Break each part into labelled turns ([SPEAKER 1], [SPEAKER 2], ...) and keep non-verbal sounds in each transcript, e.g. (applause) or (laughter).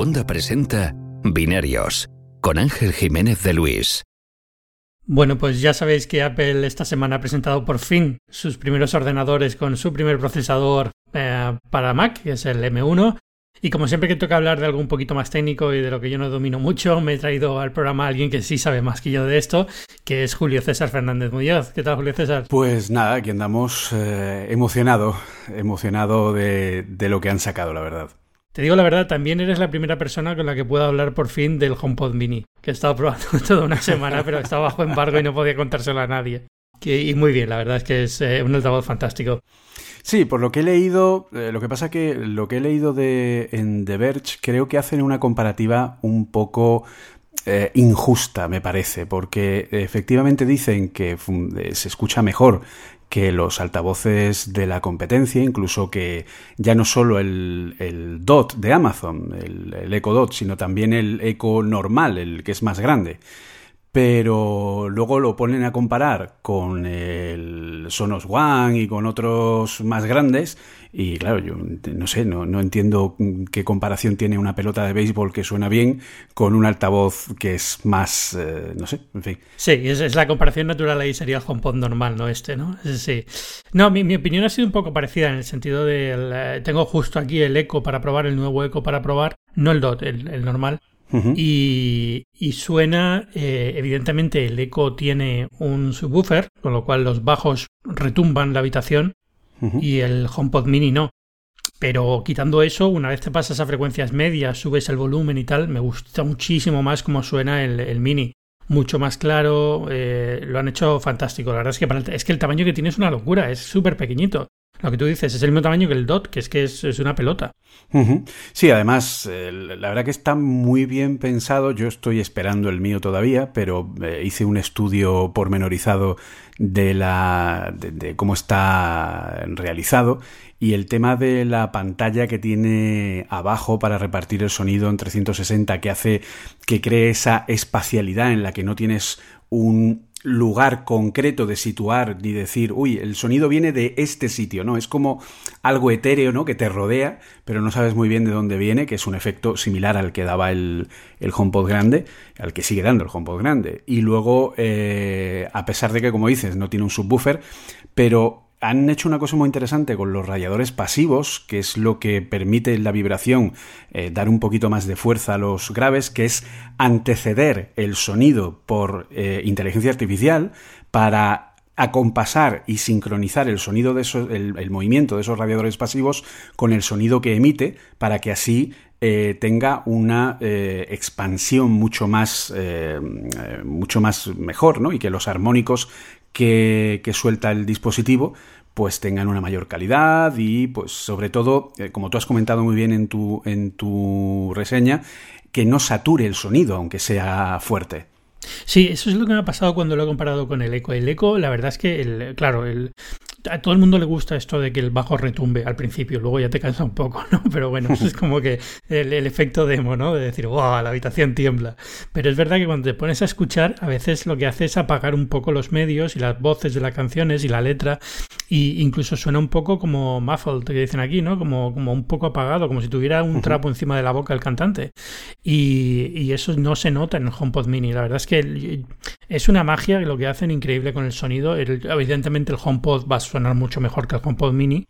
[SPEAKER 1] Segunda presenta Binarios con Ángel Jiménez de Luis.
[SPEAKER 2] Bueno, pues ya sabéis que Apple esta semana ha presentado por fin sus primeros ordenadores con su primer procesador eh, para Mac, que es el M1. Y como siempre que toca hablar de algo un poquito más técnico y de lo que yo no domino mucho, me he traído al programa a alguien que sí sabe más que yo de esto, que es Julio César Fernández Muñoz. ¿Qué tal, Julio César?
[SPEAKER 3] Pues nada, aquí andamos eh, emocionado, emocionado de lo que han sacado, la verdad.
[SPEAKER 2] Te digo la verdad, también eres la primera persona con la que puedo hablar por fin del HomePod Mini, que he estado (laughs) probando toda una semana, pero estaba bajo embargo y no podía contárselo a nadie. y muy bien, la verdad es que es eh, un altavoz fantástico.
[SPEAKER 3] Sí, por lo que he leído, eh, lo que pasa que lo que he leído de, en The Verge creo que hacen una comparativa un poco eh, injusta, me parece, porque efectivamente dicen que se escucha mejor que los altavoces de la competencia, incluso que ya no solo el, DOT de Amazon, el, el Echo Dot, sino también el Echo normal, el que es más grande pero luego lo ponen a comparar con el Sonos One y con otros más grandes y claro, yo no sé, no, no, entiendo qué comparación tiene una pelota de béisbol que suena bien con un altavoz que es más, eh, no sé, en fin.
[SPEAKER 2] Sí, es, la comparación natural ahí sería el HomePod normal, no este, ¿no? Sí. No, mi, mi opinión ha sido un poco parecida en el sentido de, eh, tengo justo aquí el Echo para probar, el nuevo Echo para probar, no el DOT, el normal, y, suena, eh, evidentemente el eco tiene un subwoofer, con lo cual los bajos retumban la habitación y el HomePod mini no. Pero quitando eso, una vez te pasas a frecuencias medias, subes el volumen y tal, me gusta muchísimo más cómo suena el, mini. Mucho más claro, eh, lo han hecho fantástico. La verdad es que, es que el tamaño que tiene es una locura, es súper pequeñito. Lo que tú dices es el mismo tamaño que el DOT, que es que es, una pelota.
[SPEAKER 3] Sí, además, la verdad que está muy bien pensado. Yo estoy esperando el mío todavía, pero eh, hice un estudio pormenorizado de, la, de, cómo está realizado y el tema de la pantalla que tiene abajo para repartir el sonido en 360 que hace que cree esa espacialidad en la que no tienes un lugar concreto de situar ni decir, uy, el sonido viene de este sitio, ¿no? Es como algo etéreo, ¿no? Que te rodea, pero no sabes muy bien de dónde viene, que es un efecto similar al que daba el, el HomePod grande, al que sigue dando el HomePod grande. Y luego, eh, a pesar de que, como dices, no tiene un subwoofer, pero han hecho una cosa muy interesante con los rayadores pasivos, que es lo que permite la vibración eh, dar un poquito más de fuerza a los graves, que es anteceder el sonido por eh, inteligencia artificial para acompasar y sincronizar el sonido de el, movimiento de esos radiadores pasivos con el sonido que emite para que así eh, tenga una expansión mucho más mucho más mejor ¿no? y que los armónicos que, suelta el dispositivo pues tengan una mayor calidad y pues sobre todo, eh, como tú has comentado muy bien en tu, en tu reseña, que no sature el sonido, aunque sea fuerte.
[SPEAKER 2] Sí, eso es lo que me ha pasado cuando lo he comparado con el eco. El eco, la verdad es que, el, claro, el, a todo el mundo le gusta esto de que el bajo retumbe al principio, luego ya te cansa un poco, ¿no? Pero bueno, (laughs) es como que el, efecto demo, ¿no? De decir, wow, la habitación tiembla. Pero es verdad que cuando te pones a escuchar, a veces lo que hace es apagar un poco los medios y las voces de las canciones y la letra, y incluso suena un poco como muffled, que dicen aquí, ¿no? Como, como un poco apagado, como si tuviera un trapo encima de la boca el cantante. Y, y eso no se nota en el HomePod Mini. La verdad es que es una magia lo que hacen increíble con el sonido. evidentemente el HomePod va sonar mucho mejor que el HomePod Mini,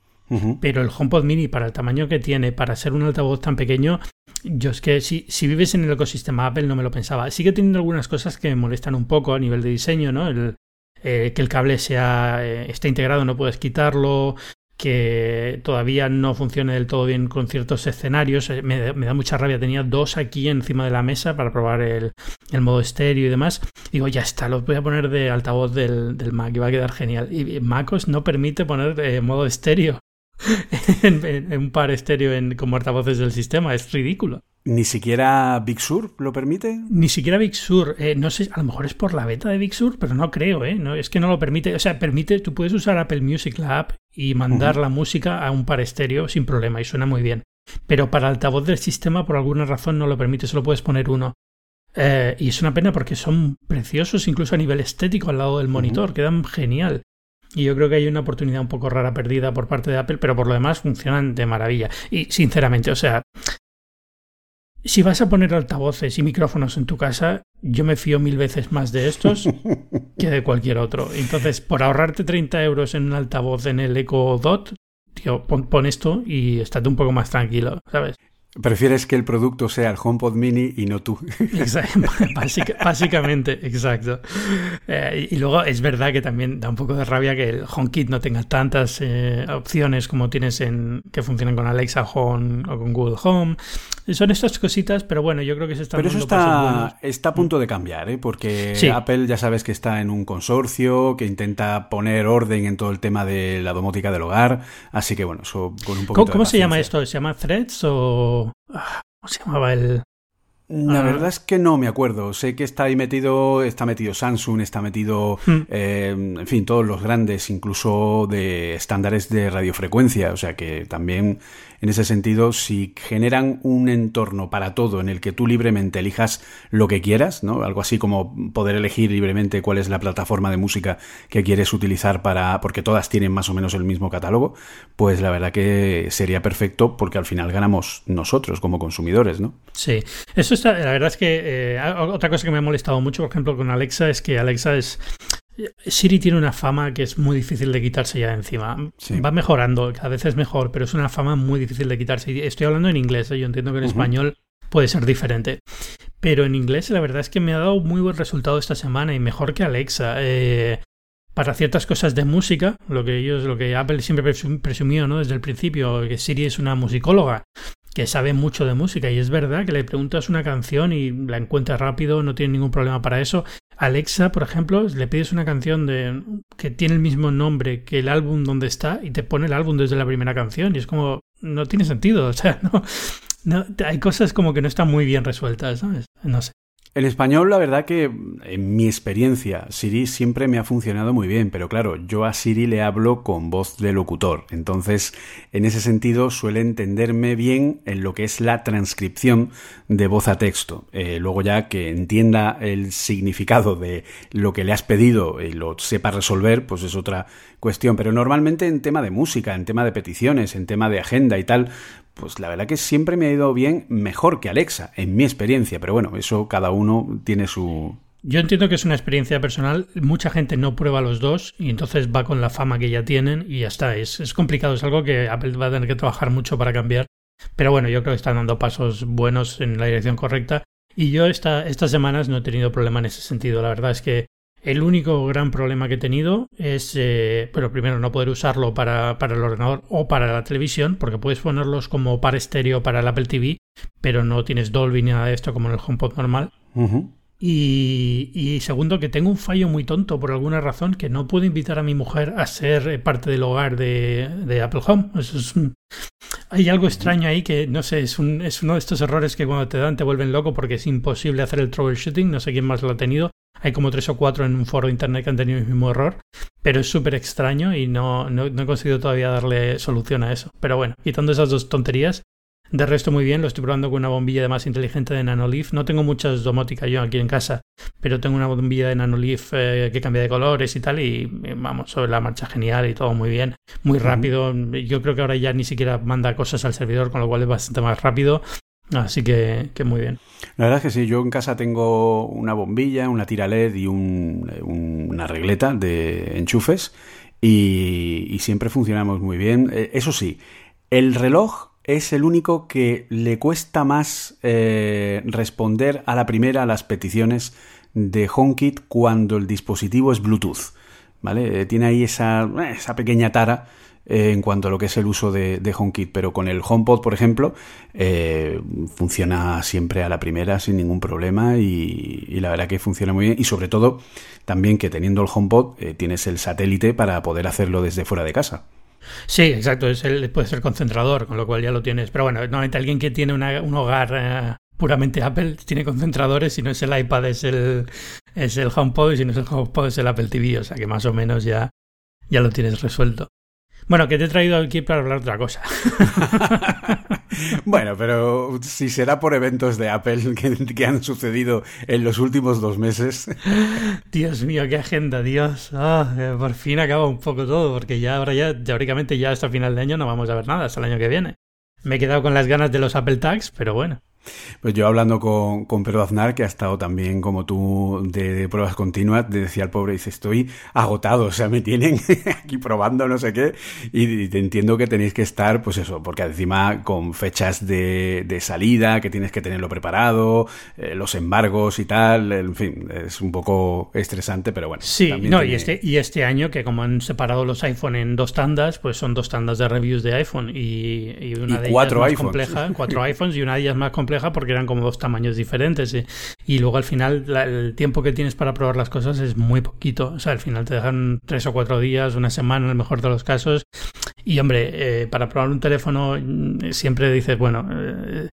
[SPEAKER 2] pero el HomePod Mini para el tamaño que tiene, para ser un altavoz tan pequeño, yo es que si, si vives en el ecosistema Apple no me lo pensaba. Sigue teniendo algunas cosas que me molestan un poco a nivel de diseño, ¿no? El, eh, que el cable sea eh, esté integrado, no puedes quitarlo, que todavía no funcione del todo bien con ciertos escenarios. Eh, me, da mucha rabia. Tenía dos aquí encima de la mesa para probar el, modo estéreo y demás. Digo, ya está, los voy a poner de altavoz del, Mac y va a quedar genial. Y MacOS no permite poner eh, modo estéreo (laughs) en, un par estéreo en, como altavoces del sistema. Es ridículo.
[SPEAKER 3] ¿Ni siquiera Big Sur lo permite?
[SPEAKER 2] Ni siquiera Big Sur. Eh, no sé, a lo mejor es por la beta de Big Sur, pero no creo, ¿eh? No, es que no lo permite. O sea, permite, tú puedes usar Apple Music, la app, y mandar la música a un par estéreo sin problema, y suena muy bien. Pero para altavoz del sistema, por alguna razón, no lo permite, solo puedes poner uno. Eh, y es una pena porque son preciosos, incluso a nivel estético, al lado del monitor, quedan genial. Y yo creo que hay una oportunidad un poco rara perdida por parte de Apple, pero por lo demás funcionan de maravilla. Y sinceramente, o sea, si vas a poner altavoces y micrófonos en tu casa, yo me fío mil veces más de estos (laughs) que de cualquier otro. Entonces, por ahorrarte 30 euros en un altavoz en el Echo Dot, tío, pon, pon esto y estate un poco más tranquilo, ¿sabes?
[SPEAKER 3] Prefieres que el producto sea el HomePod Mini y no tú. (laughs)
[SPEAKER 2] básicamente, exacto. Eh, y luego es verdad que también da un poco de rabia que el HomeKit no tenga tantas eh, opciones como tienes en que funcionan con Alexa Home o con Google Home. Son estas cositas, pero bueno, yo creo que se está
[SPEAKER 3] Pero eso está, está a punto de cambiar, ¿eh? porque Apple ya sabes que está en un consorcio, que intenta poner orden en todo el tema de la domótica del hogar. Así que bueno, eso con un poco
[SPEAKER 2] ¿Cómo, ¿cómo se llama esto? ¿Se llama Threads o.? Ah, ¿Cómo se llamaba el...?
[SPEAKER 3] La ah. verdad es que no me acuerdo. Sé que está ahí metido, está metido Samsung, está metido, hmm. eh, en fin, todos los grandes, incluso de estándares de radiofrecuencia. O sea que también en ese sentido, si generan un entorno para todo en el que tú libremente elijas lo que quieras, ¿no? Algo así como poder elegir libremente cuál es la plataforma de música que quieres utilizar para. porque todas tienen más o menos el mismo catálogo, pues la verdad que sería perfecto porque al final ganamos nosotros como consumidores, ¿no?
[SPEAKER 2] Sí, eso está. La verdad es que eh, otra cosa que me ha molestado mucho, por ejemplo, con Alexa, es que Alexa es Siri tiene una fama que es muy difícil de quitarse ya encima. Va mejorando, cada vez es mejor, pero es una fama muy difícil de quitarse. Estoy hablando en inglés, ¿eh? yo entiendo que en español puede ser diferente. Pero en inglés la verdad es que me ha dado muy buen resultado esta semana y mejor que Alexa. Eh, para ciertas cosas de música, lo que ellos, lo que Apple siempre presumió, ¿no? Desde el principio, que Siri es una musicóloga que sabe mucho de música y es verdad que le preguntas una canción y la encuentra rápido, no tiene ningún problema para eso. Alexa, por ejemplo, le pides una canción de que tiene el mismo nombre que el álbum donde está y te pone el álbum desde la primera canción y es como no tiene sentido, (laughs) o sea, no, no hay cosas como que no están muy bien resueltas, ¿sabes? No sé.
[SPEAKER 3] En español, la verdad que en mi experiencia, Siri siempre me ha funcionado muy bien, pero claro, yo a Siri le hablo con voz de locutor, entonces en ese sentido suele entenderme bien en lo que es la transcripción de voz a texto. Eh, luego ya que entienda el significado de lo que le has pedido y lo sepa resolver, pues es otra cuestión, pero normalmente en tema de música, en tema de peticiones, en tema de agenda y tal, pues la verdad que siempre me ha ido bien mejor que Alexa, en mi experiencia, pero bueno, eso cada uno tiene su...
[SPEAKER 2] Yo entiendo que es una experiencia personal, mucha gente no prueba los dos y entonces va con la fama que ya tienen y ya está, es, es complicado, es algo que Apple va a tener que trabajar mucho para cambiar, pero bueno, yo creo que están dando pasos buenos en la dirección correcta. Y yo esta, estas semanas no he tenido problema en ese sentido, la verdad es que el único gran problema que he tenido es, eh, bueno, primero no poder usarlo para, para, el ordenador o para la televisión, porque puedes ponerlos como par estéreo para el Apple TV, pero no tienes Dolby ni nada de esto como en el HomePod normal. Y, y, segundo, que tengo un fallo muy tonto por alguna razón, que no puedo invitar a mi mujer a ser eh, parte del hogar de, Apple Home. Eso es Hay algo extraño ahí que, no sé, es, un, es uno de estos errores que cuando te dan te vuelven loco porque es imposible hacer el troubleshooting, no sé quién más lo ha tenido, hay como tres o cuatro en un foro de internet que han tenido el mismo error, pero es súper extraño y no, no, he conseguido todavía darle solución a eso. Pero bueno, quitando esas dos tonterías, de resto muy bien, lo estoy probando con una bombilla de más inteligente de Nanoleaf. No tengo muchas domóticas yo aquí en casa, pero tengo una bombilla de Nanoleaf eh, que cambia de colores y tal y eh, vamos, sobre la marcha genial y todo muy bien, muy rápido. Yo creo que ahora ya ni siquiera manda cosas al servidor, con lo cual es bastante más rápido. Así que, que, muy bien.
[SPEAKER 3] La verdad es que sí, yo en casa tengo una bombilla, una tira LED y una regleta de enchufes y, siempre funcionamos muy bien. Eh, eso sí, el reloj es el único que le cuesta más eh, responder a la primera a las peticiones de HomeKit cuando el dispositivo es Bluetooth. ¿Vale? Eh, tiene ahí esa, esa pequeña tara eh, en cuanto a lo que es el uso de, HomeKit, pero con el HomePod, por ejemplo, eh, funciona siempre a la primera sin ningún problema y, la verdad que funciona muy bien y sobre todo también que teniendo el HomePod eh, tienes el satélite para poder hacerlo desde fuera de casa.
[SPEAKER 2] Sí, exacto, es el, puede ser concentrador, con lo cual ya lo tienes. Pero bueno, normalmente alguien que tiene un hogar puramente Apple tiene concentradores, si no es el iPad es el, es el HomePod y si no es el HomePod es el Apple TV, o sea que más o menos ya, ya lo tienes resuelto. Bueno, que te he traído aquí para hablar otra cosa. (laughs)
[SPEAKER 3] bueno, pero si será por eventos de Apple que, han sucedido en los últimos dos meses.
[SPEAKER 2] Dios mío, qué agenda, Dios. Ah, por fin acaba un poco todo, porque ya ahora ya, teóricamente ya hasta final de año no vamos a ver nada, hasta el año que viene. Me he quedado con las ganas de los Apple Tags, pero bueno.
[SPEAKER 3] Pues yo hablando con, con Pedro Aznar, que ha estado también como tú de, pruebas continuas, decía el pobre, dice, estoy agotado, o sea, me tienen (laughs) aquí probando no sé qué, y, te entiendo que tenéis que estar, pues eso, porque encima con fechas de, de salida, que tienes que tenerlo preparado, eh, los embargos y tal, en fin, es un poco estresante, pero bueno.
[SPEAKER 2] Sí, no, y, este, y este año que como han separado los iPhone en dos tandas, pues son dos tandas de reviews de iPhone y, y una de
[SPEAKER 3] cuatro
[SPEAKER 2] ellas
[SPEAKER 3] más
[SPEAKER 2] compleja, cuatro (laughs) iPhones y una de ellas más compleja porque eran como dos tamaños diferentes. Y, luego al final el tiempo que tienes para probar las cosas es muy poquito. O sea, al final te dejan tres o cuatro días, una semana en el mejor de los casos. Y hombre, eh, para probar un teléfono mm, siempre dices, bueno, eh,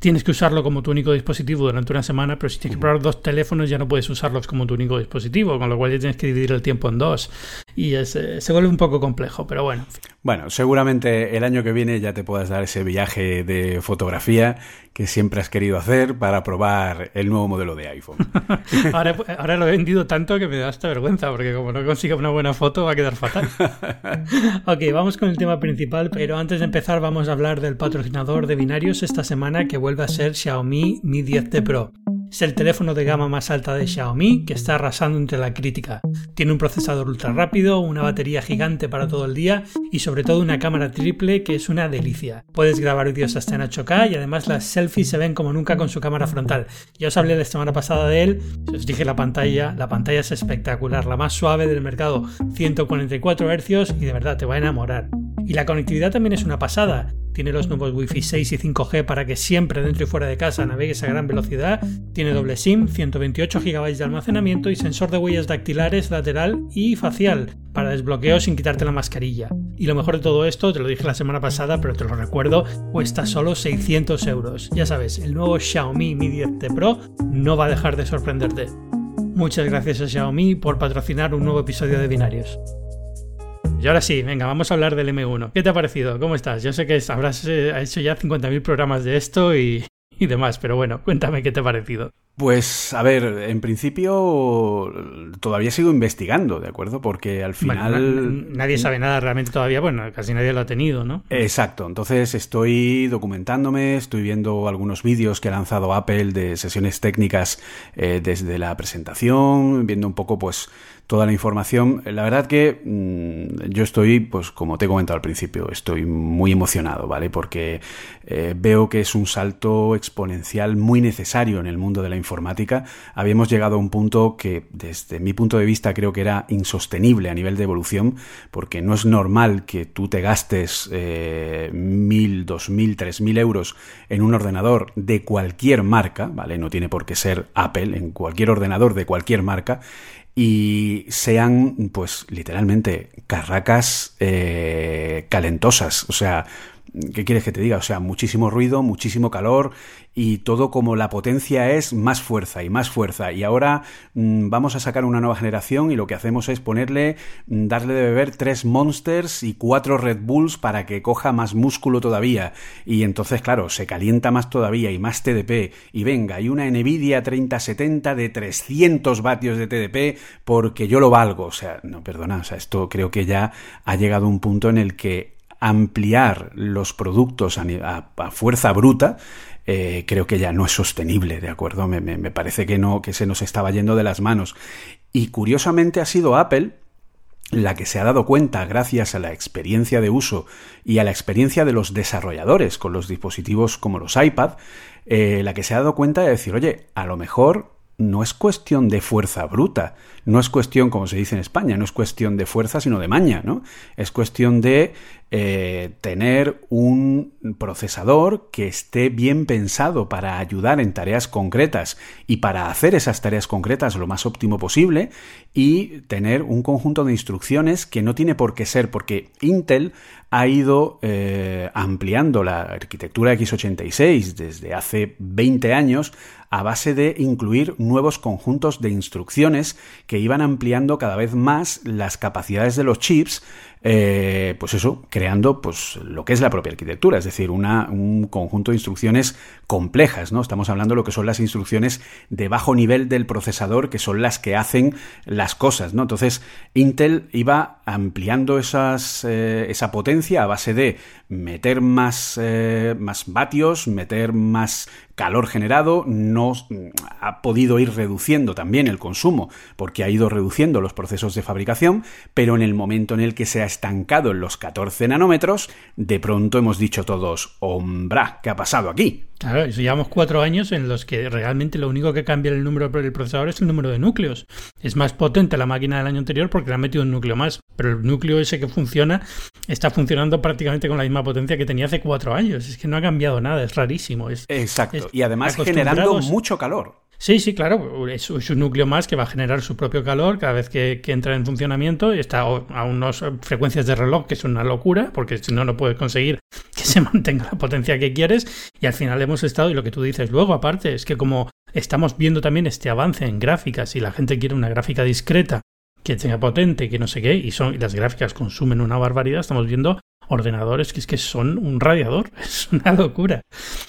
[SPEAKER 2] tienes que usarlo como tu único dispositivo durante una semana, pero si tienes que probar dos teléfonos ya no puedes usarlos como tu único dispositivo, con lo cual ya tienes que dividir el tiempo en dos. Y eh, se vuelve un poco complejo, pero bueno.
[SPEAKER 3] Bueno, seguramente el año que viene ya te puedas dar ese viaje de fotografía que siempre has querido hacer para probar el nuevo modelo de iPhone. (laughs)
[SPEAKER 2] ahora, ahora, lo he vendido tanto que me da hasta vergüenza, porque como no consiga una buena foto va a quedar fatal. (laughs) ok, vamos con el tema principal, pero antes de empezar vamos a hablar del patrocinador de binarios esta semana que vuelve a ser Xiaomi Mi 10T Pro. Es el teléfono de gama más alta de Xiaomi que está arrasando entre la crítica. Tiene un procesador ultra rápido, una batería gigante para todo el día y sobre todo una cámara triple que es una delicia. Puedes grabar vídeos hasta en 8K y además las selfies se ven como nunca con su cámara frontal. Ya os hablé la semana pasada de él, os dije la pantalla, la pantalla es espectacular, la más suave del mercado, 144 Hz y de verdad te va a enamorar. Y la conectividad también es una pasada. Tiene los nuevos Wi-Fi 6 y 5G para que siempre dentro y fuera de casa navegues a gran velocidad. Tiene doble SIM, 128 GB de almacenamiento y sensor de huellas dactilares lateral y facial para desbloqueo sin quitarte la mascarilla. Y lo mejor de todo esto, te lo dije la semana pasada, pero te lo recuerdo, cuesta solo 600 euros. Ya sabes, el nuevo Xiaomi Mi 10T Pro no va a dejar de sorprenderte. Muchas gracias a Xiaomi por patrocinar un nuevo episodio de Binarios. Y ahora sí, venga, vamos a hablar del M1. ¿Qué te ha parecido? ¿Cómo estás? Yo sé que habrás eh, hecho ya 50.000 programas de esto y, y demás, pero bueno, cuéntame qué te ha parecido.
[SPEAKER 3] Pues, a ver, en principio todavía sigo investigando, ¿de acuerdo? Porque al final...
[SPEAKER 2] nadie sabe nada realmente todavía, bueno, casi nadie lo ha tenido, ¿no?
[SPEAKER 3] Exacto, entonces estoy documentándome, estoy viendo algunos vídeos que ha lanzado Apple de sesiones técnicas eh, desde la presentación, viendo un poco, pues, toda la información. La verdad que mm, yo estoy, pues como te he comentado al principio, estoy muy emocionado, ¿vale? Porque eh, veo que es un salto exponencial muy necesario en el mundo de la informática. Habíamos llegado a un punto que desde mi punto de vista creo que era insostenible a nivel de evolución, porque no es normal que tú te gastes eh, mil, dos mil, tres mil euros en un ordenador de cualquier marca, ¿vale? No tiene por qué ser Apple, en cualquier ordenador de cualquier marca, y sean, pues, literalmente carracas eh, calentosas. O sea, ¿Qué quieres que te diga? O sea, muchísimo ruido, muchísimo calor y todo como la potencia es más fuerza y más fuerza. Y ahora mm, vamos a sacar una nueva generación y lo que hacemos es ponerle, mm, darle de beber tres Monsters y cuatro Red Bulls para que coja más músculo todavía. Y entonces, claro, se calienta más todavía y más TDP. Y venga, hay una Nvidia 3070 de 300 vatios de TDP porque yo lo valgo. O sea, no, perdona, o sea, esto creo que ya ha llegado a un punto en el que ampliar los productos a, fuerza bruta, eh, creo que ya no es sostenible, ¿de acuerdo? Me, me, parece que no, que se nos estaba yendo de las manos. Y curiosamente ha sido Apple la que se ha dado cuenta gracias a la experiencia de uso y a la experiencia de los desarrolladores con los dispositivos como los iPad, eh, la que se ha dado cuenta de decir, oye, a lo mejor no es cuestión de fuerza bruta, no es cuestión, como se dice en España, no es cuestión de fuerza, sino de maña, ¿no? Es cuestión de eh, tener un procesador que esté bien pensado para ayudar en tareas concretas y para hacer esas tareas concretas lo más óptimo posible y tener un conjunto de instrucciones que no tiene por qué ser, porque Intel ha ido eh, ampliando la arquitectura x86 desde hace 20 años a base de incluir nuevos conjuntos de instrucciones que iban ampliando cada vez más las capacidades de los chips eh, pues eso, creando pues lo que es la propia arquitectura, es decir, un conjunto de instrucciones complejas, ¿no? Estamos hablando de lo que son las instrucciones de bajo nivel del procesador, que son las que hacen las cosas, ¿no? Entonces, Intel iba ampliando eh, esa potencia a base de meter más, eh, más vatios, meter más calor generado, no ha podido ir reduciendo también el consumo porque ha ido reduciendo los procesos de fabricación, pero en el momento en el que se ha estancado en los 14 nanómetros, de pronto hemos dicho todos, hombra, ¿qué ha pasado aquí?
[SPEAKER 2] Claro, llevamos cuatro años en los que realmente lo único que cambia el número del procesador es el número de núcleos. Es más potente la máquina del año anterior porque le han metido un núcleo más, pero el núcleo ese que funciona está funcionando prácticamente con la misma potencia que tenía hace cuatro años. Es que no ha cambiado nada, es rarísimo. Es,
[SPEAKER 3] Exacto, y además generando mucho calor.
[SPEAKER 2] Sí, sí, claro. Es, un núcleo más que va a generar su propio calor cada vez que, entra en funcionamiento y está a unas frecuencias de reloj que es una locura, porque si no, no puedes conseguir (laughs) que se mantenga la potencia que quieres. Y al final hemos estado, y lo que tú dices luego, aparte, es que como estamos viendo también este avance en gráficas y la gente quiere una gráfica discreta que tenga potente, que no sé qué, y, son, y las gráficas consumen una barbaridad, estamos viendo ordenadores que es que son un radiador, (laughs) es una locura.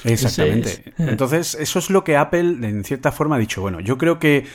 [SPEAKER 3] Exactamente. Entonces, eso es lo que Apple en cierta forma ha dicho, bueno, yo creo que,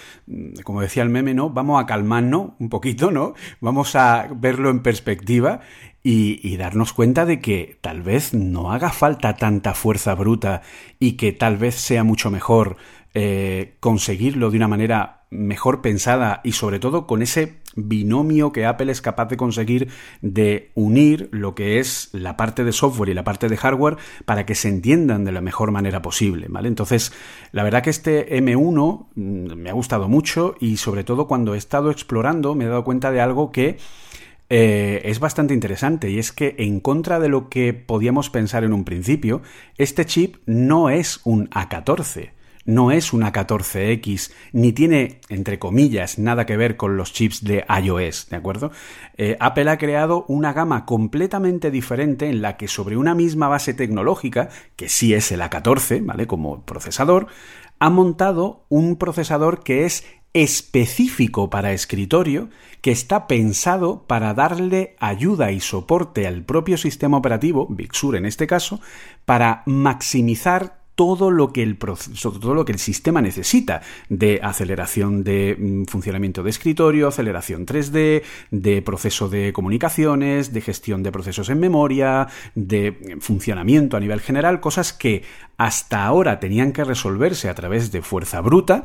[SPEAKER 3] como decía el meme, ¿no? Vamos a calmarnos un poquito, ¿no? Vamos a verlo en perspectiva y, darnos cuenta de que tal vez no haga falta tanta fuerza bruta y que tal vez sea mucho mejor eh, conseguirlo de una manera mejor pensada y sobre todo con ese binomio que Apple es capaz de conseguir de unir lo que es la parte de software y la parte de hardware para que se entiendan de la mejor manera posible, ¿vale? Entonces, la verdad que este M1 mm, me ha gustado mucho y sobre todo cuando he estado explorando me he dado cuenta de algo que eh, es bastante interesante y es que en contra de lo que podíamos pensar en un principio, este chip no es un A14 no es una 14X, ni tiene, entre comillas, nada que ver con los chips de iOS, ¿de acuerdo? Eh, Apple ha creado una gama completamente diferente en la que sobre una misma base tecnológica, que sí es el A14, ¿vale? Como procesador, ha montado un procesador que es específico para escritorio que está pensado para darle ayuda y soporte al propio sistema operativo, Big Sur en este caso, para maximizar todo lo que el todo lo que el sistema necesita de aceleración de mm, funcionamiento de escritorio, aceleración 3D, de proceso de comunicaciones, de gestión de procesos en memoria, de funcionamiento a nivel general, cosas que hasta ahora tenían que resolverse a través de fuerza bruta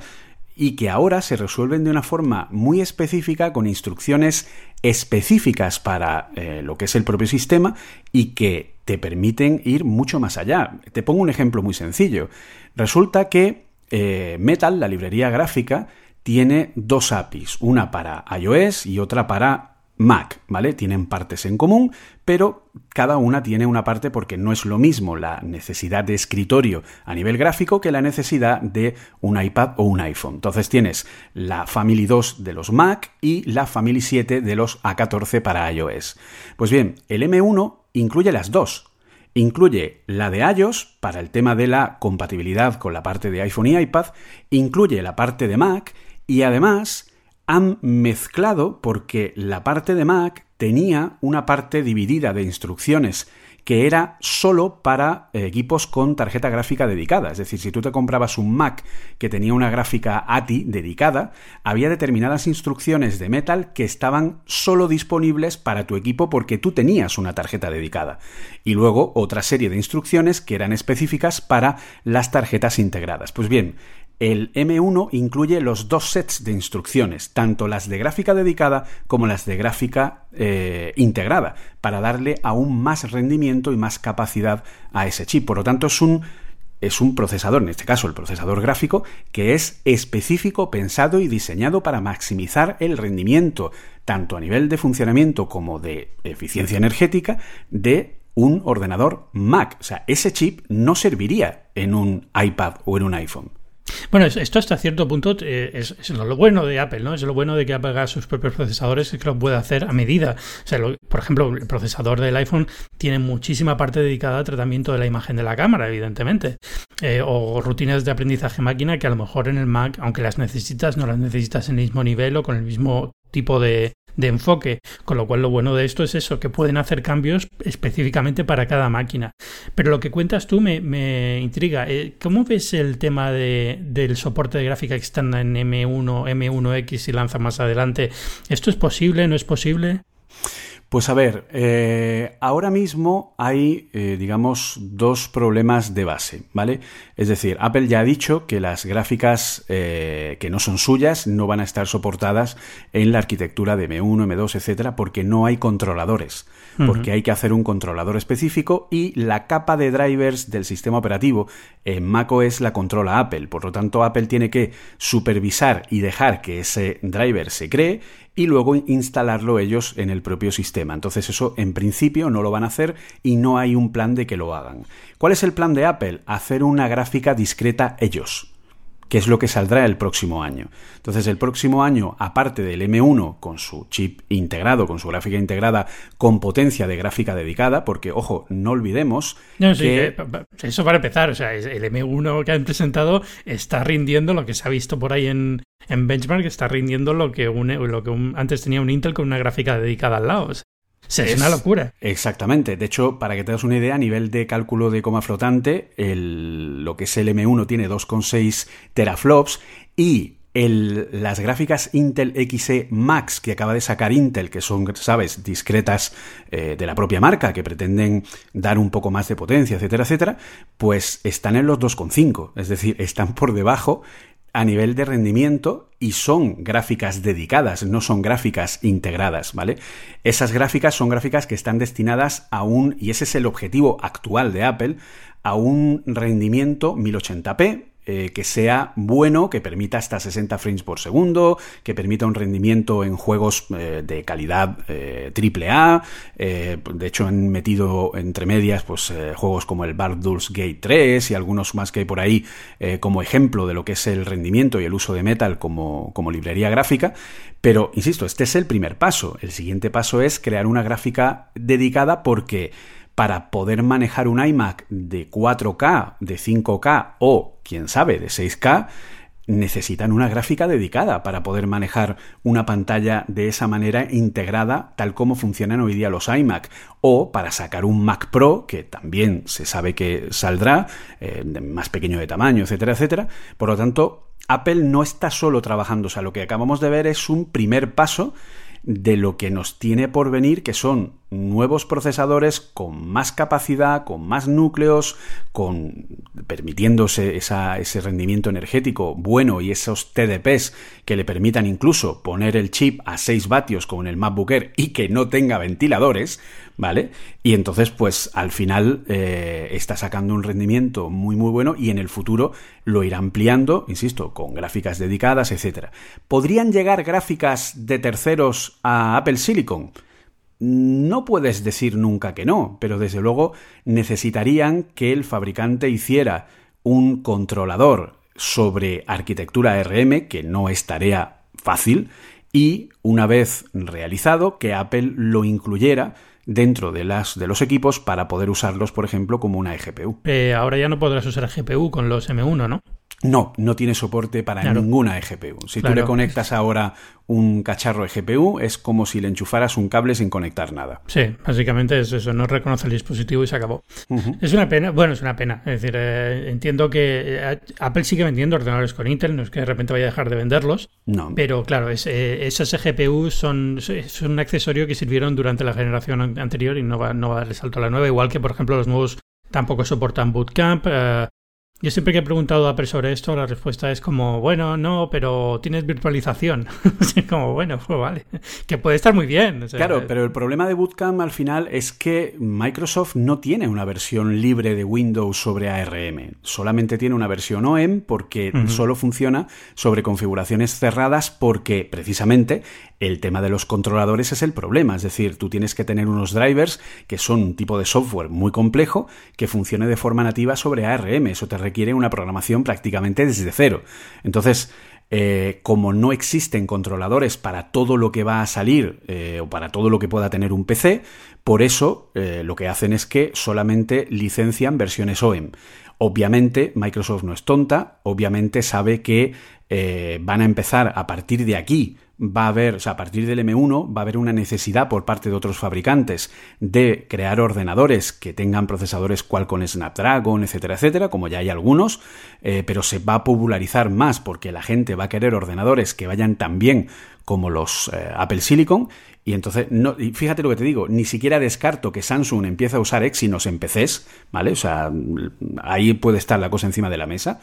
[SPEAKER 3] y que ahora se resuelven de una forma muy específica con instrucciones específicas para eh, lo que es el propio sistema y que te permiten ir mucho más allá. Te pongo un ejemplo muy sencillo. Resulta que eh, Metal, la librería gráfica, tiene dos APIs, una para iOS y otra para Mac, ¿vale? Tienen partes en común, pero cada una tiene una parte porque no es lo mismo la necesidad de escritorio a nivel gráfico que la necesidad de un iPad o un iPhone. Entonces tienes la Family 2 de los Mac y la Family 7 de los A14 para iOS. Pues bien, el M1 incluye las dos. Incluye la de iOS para el tema de la compatibilidad con la parte de iPhone y iPad, incluye la parte de Mac y además han mezclado porque la parte de Mac tenía una parte dividida de instrucciones que era solo para equipos con tarjeta gráfica dedicada. Es decir, si tú te comprabas un Mac que tenía una gráfica ATI dedicada, había determinadas instrucciones de Metal que estaban solo disponibles para tu equipo porque tú tenías una tarjeta dedicada. Y luego otra serie de instrucciones que eran específicas para las tarjetas integradas. Pues bien, el M1 incluye los dos sets de instrucciones, tanto las de gráfica dedicada como las de gráfica eh, integrada, para darle aún más rendimiento y más capacidad a ese chip. Por lo tanto, es un, es un procesador, en este caso el procesador gráfico, que es específico, pensado y diseñado para maximizar el rendimiento, tanto a nivel de funcionamiento como de eficiencia energética, de un ordenador Mac. O sea, ese chip no serviría en un iPad o en un iPhone.
[SPEAKER 2] Bueno, esto hasta cierto punto eh, es, lo bueno de Apple, ¿no? Es lo bueno de que Apple haga sus propios procesadores y que lo puede hacer a medida. O sea, por ejemplo, el procesador del iPhone tiene muchísima parte dedicada al tratamiento de la imagen de la cámara, evidentemente. Eh, o rutinas de aprendizaje máquina que a lo mejor en el Mac, aunque las necesitas, no las necesitas en el mismo nivel o con el mismo tipo de, de enfoque, con lo cual lo bueno de esto es eso, que pueden hacer cambios específicamente para cada máquina. Pero lo que cuentas tú me, intriga. Eh, ¿Cómo ves el tema de, del soporte de gráfica externa en M1, M1X y lanza más adelante? ¿Esto es posible? ¿No es posible?
[SPEAKER 3] Pues a ver, eh, ahora mismo hay, eh, digamos, dos problemas de base, ¿vale? Es decir, Apple ya ha dicho que las gráficas eh, que no son suyas no van a estar soportadas en la arquitectura de M1, M2, etcétera, porque no hay controladores, porque hay que hacer un controlador específico y la capa de drivers del sistema operativo en macOS la controla Apple. Por lo tanto, Apple tiene que supervisar y dejar que ese driver se cree y luego instalarlo ellos en el propio sistema. Entonces eso en principio no lo van a hacer y no hay un plan de que lo hagan. ¿Cuál es el plan de Apple? Hacer una gráfica discreta ellos que es lo que saldrá el próximo año. Entonces, el próximo año, aparte del M1 con su chip integrado, con su gráfica integrada, con potencia de gráfica dedicada, porque, ojo, no olvidemos que...
[SPEAKER 2] Eso para empezar, o sea, el M1 que han presentado está rindiendo lo que se ha visto por ahí en, en benchmark, está rindiendo lo que, lo que antes tenía un Intel con una gráfica dedicada al lado es, una locura.
[SPEAKER 3] Exactamente. De hecho, para que te das una idea, a nivel de cálculo de coma flotante, el, lo que es el M1 tiene 2,6 teraflops y las gráficas Intel XE Max que acaba de sacar Intel, que son, sabes, discretas eh, de la propia marca, que pretenden dar un poco más de potencia, etcétera, etcétera, pues están en los 2,5, es decir, están por debajo a nivel de rendimiento y son gráficas dedicadas, no son gráficas integradas, ¿vale? Esas gráficas son gráficas que están destinadas a un, y ese es el objetivo actual de Apple, a un rendimiento 1080p, eh, que sea bueno, que permita hasta 60 frames por segundo, que permita un rendimiento en juegos eh, de calidad eh, AAA. de hecho, han metido entre medias pues, juegos como el Baldur's Gate 3 y algunos más que hay por ahí como ejemplo de lo que es el rendimiento y el uso de Metal como, como librería gráfica. Pero, insisto, este es el primer paso. El siguiente paso es crear una gráfica dedicada porque para poder manejar un iMac de 4K, de 5K o, quién sabe, de 6K, necesitan una gráfica dedicada para poder manejar una pantalla de esa manera integrada tal como funcionan hoy día los iMac. O para sacar un Mac Pro que también se sabe que saldrá eh, más pequeño de tamaño etcétera etcétera. Por lo tanto Apple no está solo trabajando. O sea lo que acabamos de ver es un primer paso de lo que nos tiene por venir, que son nuevos procesadores con más capacidad, con más núcleos, con permitiéndose ese rendimiento energético bueno y esos TDPs que le permitan incluso poner el chip a 6 vatios como en el MacBook Air y que no tenga ventiladores, ¿vale? Y entonces, pues al final eh, está sacando un rendimiento muy muy bueno y en el futuro lo irá ampliando, insisto, con gráficas dedicadas, etcétera. ¿Podrían llegar gráficas de terceros a Apple Silicon? No puedes decir nunca que no, pero desde luego necesitarían que el fabricante hiciera un controlador sobre arquitectura RM, que no es tarea fácil, y una vez realizado, que Apple lo incluyera dentro de, las, de los equipos para poder usarlos, por ejemplo, como una eGPU.
[SPEAKER 2] Eh, ahora ya no podrás usar GPU con los M1, ¿no?
[SPEAKER 3] No, no tiene soporte para ninguna eGPU. Si tú le conectas ahora un cacharro eGPU, es como si le enchufaras un cable sin conectar nada.
[SPEAKER 2] Sí, básicamente es eso, no reconoce el dispositivo y se acabó. Es una pena, bueno, es una pena. Es decir, eh, entiendo que eh, Apple sigue vendiendo ordenadores con Intel, no es que de repente vaya a dejar de venderlos. No. Pero claro, es, eh, esos eGPU son, son un accesorio que sirvieron durante la generación anterior y no va, no va a darle salto a la nueva, igual que por ejemplo los nuevos tampoco soportan Bootcamp. Yo siempre que he preguntado a Apple sobre esto, la respuesta es como, bueno, no, pero tienes virtualización. (laughs) como, bueno, pues vale, que puede estar muy bien.
[SPEAKER 3] claro, pero el problema de Bootcamp al final es que Microsoft no tiene una versión libre de Windows sobre ARM, solamente tiene una versión OEM porque solo funciona sobre configuraciones cerradas porque precisamente el tema de los controladores es el problema, es decir, tú tienes que tener unos drivers que son un tipo de software muy complejo que funcione de forma nativa sobre ARM, eso te requiere una programación prácticamente desde cero. Entonces, eh, como no existen controladores para todo lo que va a salir eh, o para todo lo que pueda tener un PC, por eso eh, lo que hacen es que solamente licencian versiones OEM. Obviamente Microsoft no es tonta, obviamente sabe que van a empezar a partir de aquí va a haber, o sea, a partir del M1 va a haber una necesidad por parte de otros fabricantes de crear ordenadores que tengan procesadores Qualcomm Snapdragon, etcétera, etcétera, como ya hay algunos, eh, pero se va a popularizar más porque la gente va a querer ordenadores que vayan tan bien como los eh, Apple Silicon y entonces, no, fíjate lo que te digo, ni siquiera descarto que Samsung empiece a usar Exynos en PCs, ¿vale? O sea, ahí puede estar la cosa encima de la mesa.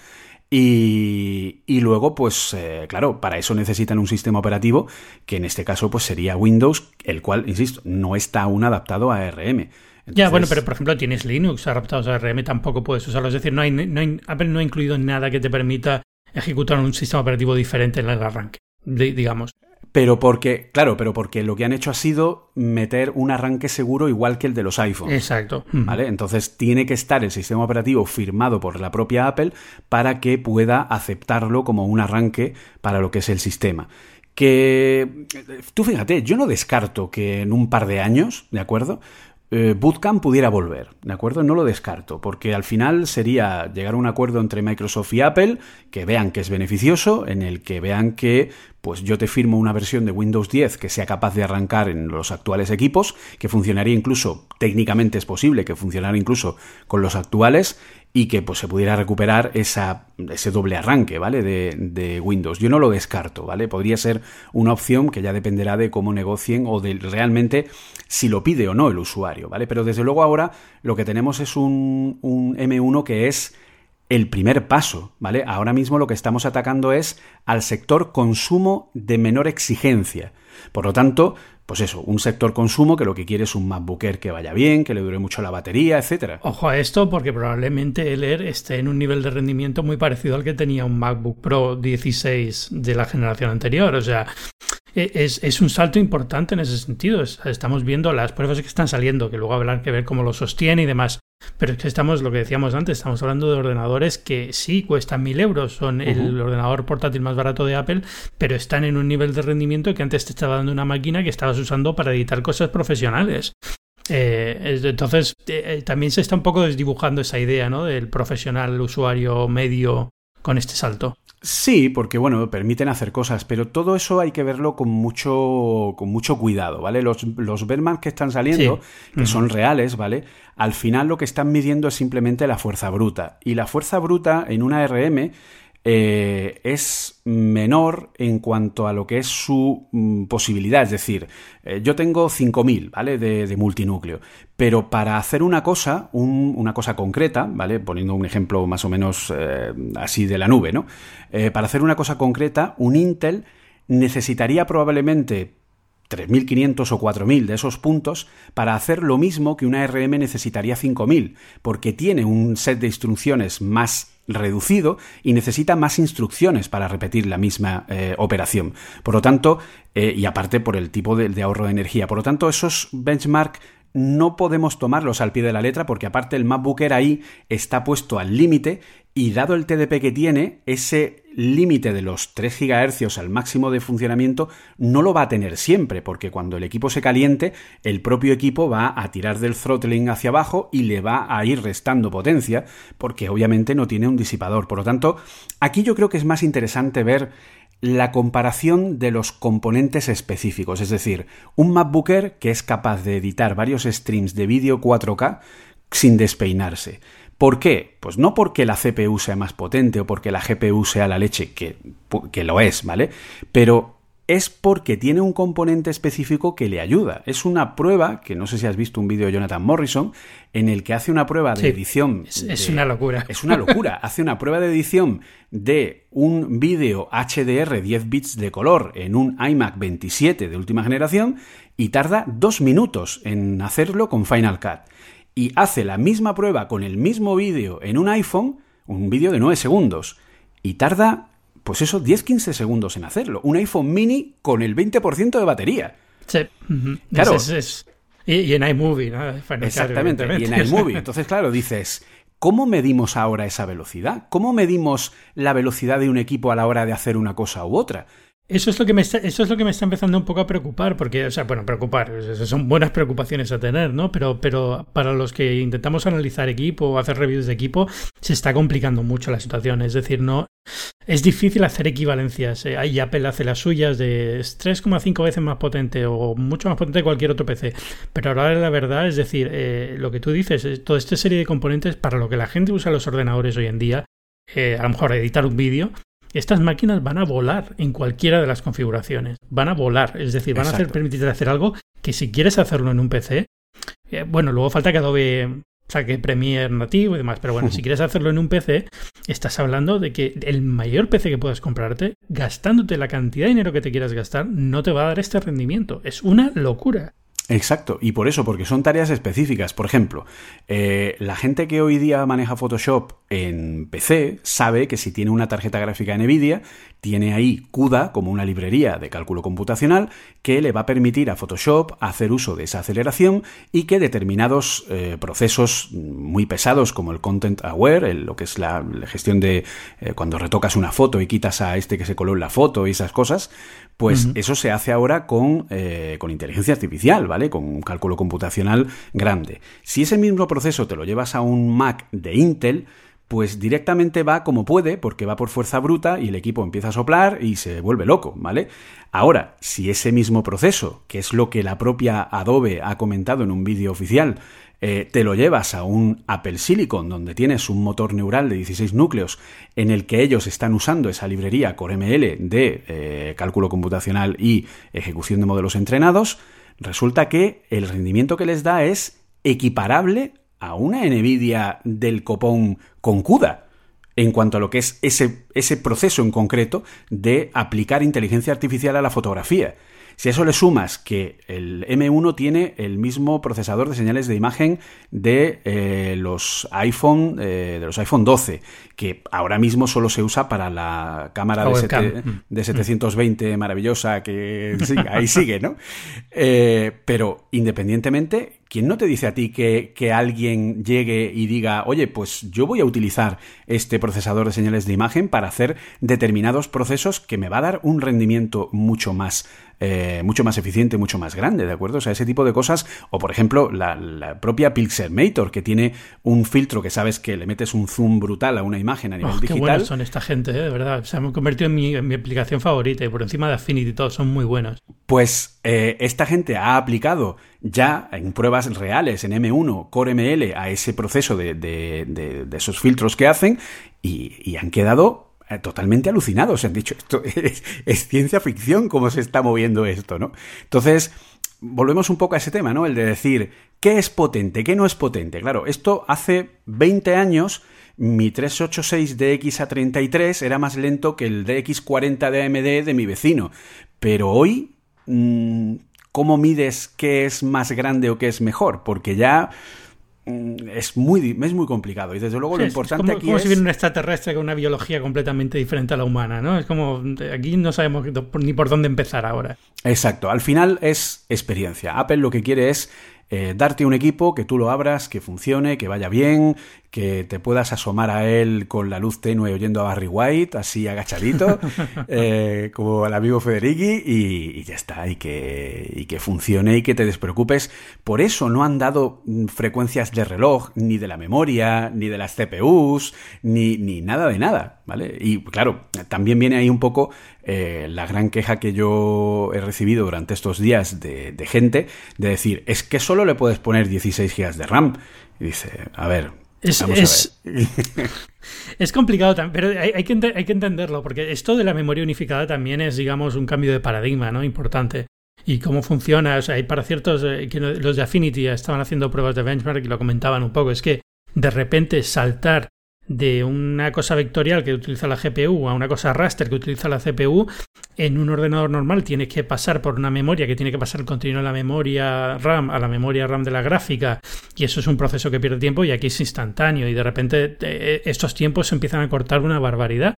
[SPEAKER 3] Y, y luego, pues eh, claro, para eso necesitan un sistema operativo que en este caso pues sería Windows, el cual, insisto, no está aún adaptado a ARM.
[SPEAKER 2] Ya, bueno, pero por ejemplo tienes Linux adaptados a ARM, tampoco puedes usarlo. Es decir, no hay, no hay, Apple no ha incluido nada que te permita ejecutar un sistema operativo diferente en el arranque, digamos.
[SPEAKER 3] Pero porque, claro, pero porque lo que han hecho ha sido meter un arranque seguro igual que el de los iPhones.
[SPEAKER 2] Exacto.
[SPEAKER 3] ¿Vale? Entonces tiene que estar el sistema operativo firmado por la propia Apple para que pueda aceptarlo como un arranque para lo que es el sistema. Que tú fíjate, yo no descarto que en un par de años, ¿de acuerdo? Eh, Bootcamp pudiera volver, ¿de acuerdo? No lo descarto, porque al final sería llegar a un acuerdo entre Microsoft y Apple, que vean que es beneficioso, en el que vean que pues yo te firmo una versión de Windows 10 que sea capaz de arrancar en los actuales equipos, que funcionaría incluso, técnicamente es posible que funcionara incluso con los actuales, y que pues se pudiera recuperar esa, ese doble arranque, ¿vale? De, de, Windows. Yo no lo descarto, ¿vale? Podría ser una opción que ya dependerá de cómo negocien o de realmente si lo pide o no el usuario, ¿vale? Pero desde luego ahora lo que tenemos es un, un M1 que es el primer paso, ¿vale? Ahora mismo lo que estamos atacando es al sector consumo de menor exigencia. Por lo tanto, pues eso, un sector consumo que lo que quiere es un MacBook Air que vaya bien, que le dure mucho la batería, etcétera.
[SPEAKER 2] Ojo a esto, porque probablemente el Air esté en un nivel de rendimiento muy parecido al que tenía un MacBook Pro 16 de la generación anterior. O sea, es, es, un salto importante en ese sentido. Estamos viendo las pruebas que están saliendo, que luego habrá que ver cómo lo sostiene y demás. Pero es que estamos, lo que decíamos antes, estamos hablando de ordenadores que sí cuestan mil euros, son uh -huh. el ordenador portátil más barato de Apple, pero están en un nivel de rendimiento que antes te estaba dando una máquina que estabas usando para editar cosas profesionales. Eh, entonces, eh, también se está un poco desdibujando esa idea ¿no? del profesional usuario medio con este salto.
[SPEAKER 3] Sí, porque bueno, permiten hacer cosas, pero todo eso hay que verlo con mucho, con mucho cuidado, ¿vale? Los, los Berman que están saliendo, sí. que uh -huh. son reales, ¿vale? Al final lo que están midiendo es simplemente la fuerza bruta. Y la fuerza bruta en una RM eh, es menor en cuanto a lo que es su mm, posibilidad. Es decir, eh, yo tengo 5.000, ¿vale? De, multinúcleo. Pero para hacer una cosa, un, una cosa concreta, ¿vale? Poniendo un ejemplo más o menos eh, así de la nube, ¿no? Para hacer una cosa concreta, un Intel necesitaría probablemente 3.500 o 4.000 de esos puntos para hacer lo mismo que una RM necesitaría 5.000, porque tiene un set de instrucciones más reducido y necesita más instrucciones para repetir la misma eh, operación. Por lo tanto, eh, y aparte por el tipo de, ahorro de energía. Por lo tanto, esos benchmark no podemos tomarlos al pie de la letra porque aparte el MacBook Air ahí está puesto al límite y dado el TDP que tiene, ese límite de los 3 GHz al máximo de funcionamiento no lo va a tener siempre, porque cuando el equipo se caliente, el propio equipo va a tirar del throttling hacia abajo y le va a ir restando potencia, porque obviamente no tiene un disipador. Por lo tanto, aquí yo creo que es más interesante ver la comparación de los componentes específicos, es decir, un MacBook Air que es capaz de editar varios streams de vídeo 4K sin despeinarse. ¿Por qué? Pues no porque la CPU sea más potente o porque la GPU sea la leche, que, que lo es, ¿vale? Pero es porque tiene un componente específico que le ayuda. Es una prueba, que no sé si has visto un vídeo de Jonathan Morrison, en el que hace una prueba de
[SPEAKER 2] sí,
[SPEAKER 3] edición.
[SPEAKER 2] Es, es una locura.
[SPEAKER 3] Es una (laughs) locura. hace una prueba de edición de un vídeo HDR 10 bits de color en un iMac 27 de última generación y tarda dos minutos en hacerlo con Final Cut y hace la misma prueba con el mismo vídeo en un iPhone, un vídeo de 9 segundos, y tarda, pues eso, 10-15 segundos en hacerlo. Un iPhone mini con el 20% de batería.
[SPEAKER 2] Sí.
[SPEAKER 3] Claro.
[SPEAKER 2] Es, es, es. Y, y, en iMovie, ¿no?
[SPEAKER 3] Exactamente, y en iMovie. (laughs) Entonces, claro, dices, ¿cómo medimos ahora esa velocidad? ¿Cómo medimos la velocidad de un equipo a la hora de hacer una cosa u otra?
[SPEAKER 2] Eso es lo que me está, eso es lo que me está empezando un poco a preocupar, porque, o sea, bueno, preocupar, son buenas preocupaciones a tener, ¿no? Pero, pero para los que intentamos analizar equipo o hacer reviews de equipo, se está complicando mucho la situación. Es decir, no es difícil hacer equivalencias. Eh, ahí Apple hace las suyas de 3,5 veces más potente o mucho más potente que cualquier otro PC. Pero ahora la verdad, es decir, eh, lo que tú dices, toda esta serie de componentes para lo que la gente usa los ordenadores hoy en día, eh, a lo mejor editar un vídeo, estas máquinas van a volar en cualquiera de las configuraciones. Van a volar, es decir, van a hacer, permitirte hacer algo que si quieres hacerlo en un PC, eh, bueno, luego falta que Adobe saque Premiere nativo y demás, pero bueno, si (laughs) quieres hacerlo en un PC, estás hablando de que el mayor PC que puedas comprarte, gastándote la cantidad de dinero que te quieras gastar, no te va a dar este rendimiento. Es una locura.
[SPEAKER 3] Exacto, y por eso, porque son tareas específicas. Por ejemplo, eh, la gente que hoy día maneja Photoshop en PC sabe que si tiene una tarjeta gráfica NVIDIA, tiene ahí CUDA como una librería de cálculo computacional que le va a permitir a Photoshop hacer uso de esa aceleración y que determinados eh, procesos muy pesados como el Content Aware, lo que es la, gestión de eh, cuando retocas una foto y quitas a este que se coló en la foto y esas cosas, pues eso se hace ahora con, con inteligencia artificial, ¿vale? Con un cálculo computacional grande. Si ese mismo proceso te lo llevas a un Mac de Intel, pues directamente va como puede, porque va por fuerza bruta y el equipo empieza a soplar y se vuelve loco, ¿vale? Ahora, si ese mismo proceso, que es lo que la propia Adobe ha comentado en un vídeo oficial, eh, te lo llevas a un Apple Silicon donde tienes un motor neural de 16 núcleos en el que ellos están usando esa librería Core ML de eh, cálculo computacional y ejecución de modelos entrenados, resulta que el rendimiento que les da es equiparable a una Nvidia del copón con CUDA en cuanto a lo que es ese, ese proceso en concreto de aplicar inteligencia artificial a la fotografía. Si a eso le sumas que el M1 tiene el mismo procesador de señales de imagen de eh, los iPhone de los iPhone 12, que ahora mismo solo se usa para la cámara de, 720 mm. maravillosa que (laughs) ahí sigue, ¿no? Eh, pero independientemente, ¿quién no te dice a ti que, que, alguien llegue y diga, oye, pues yo voy a utilizar este procesador de señales de imagen para hacer determinados procesos que me va a dar un rendimiento mucho más eh, mucho más eficiente, mucho más grande, ¿de acuerdo? O sea, ese tipo de cosas, o por ejemplo, la, propia Pixelmator, que tiene un filtro que sabes que le metes un zoom brutal a una imagen a nivel oh, digital. Qué
[SPEAKER 2] buenos son esta gente, ¿eh? de verdad. Se han convertido en mi, aplicación favorita y por encima de Affinity y todo, son muy buenos.
[SPEAKER 3] Pues eh, esta gente ha aplicado ya en pruebas reales en M1 Core ML a ese proceso de, esos filtros que hacen y han quedado eh, totalmente alucinados. Han dicho, esto (laughs) es, ciencia ficción cómo se está moviendo esto, ¿no? Entonces, volvemos un poco a ese tema, ¿no? El de decir, ¿qué es potente? ¿Qué no es potente? Claro, esto hace 20 años mi 386 DX33 era más lento que el DX40 de AMD de mi vecino. Pero hoy, mm, ¿cómo mides qué es más grande o qué es mejor? Porque ya Mm, es muy, es muy complicado. Y desde luego lo importante
[SPEAKER 2] es
[SPEAKER 3] como,
[SPEAKER 2] aquí como si viene un extraterrestre con una biología completamente diferente a la humana, ¿no? Es como, aquí no sabemos ni por dónde empezar ahora.
[SPEAKER 3] Exacto, al final es experiencia. Apple lo que quiere es eh, darte un equipo que tú lo abras, que funcione, que vaya bien, que te puedas asomar a él con la luz tenue oyendo a Barry White, así agachadito, (laughs) eh, como el amigo Federici, y, ya está, y que, y que funcione y que te despreocupes. Por eso no han dado mm, frecuencias de reloj, ni de la memoria, ni de las CPUs, ni, ni nada de nada, ¿vale? Y claro, también viene ahí un poco eh, la gran queja que yo he recibido durante estos días de, de gente, de decir, es que solo le puedes poner 16 GB de RAM. Y dice, a ver,
[SPEAKER 2] es, es, (laughs) es, complicado, pero hay, que, hay que entenderlo, porque esto de la memoria unificada también es, digamos, un cambio de paradigma ¿no? importante. Y cómo funciona, o sea, hay para ciertos, eh, que los de Affinity estaban haciendo pruebas de benchmark y lo comentaban un poco, es que de repente saltar de una cosa vectorial que utiliza la GPU a una cosa raster que utiliza la CPU, en un ordenador normal tienes que pasar por una memoria que tiene que pasar el contenido de la memoria RAM a la memoria RAM de la gráfica y eso es un proceso que pierde tiempo y aquí es instantáneo y de repente eh, estos tiempos se empiezan a cortar una barbaridad.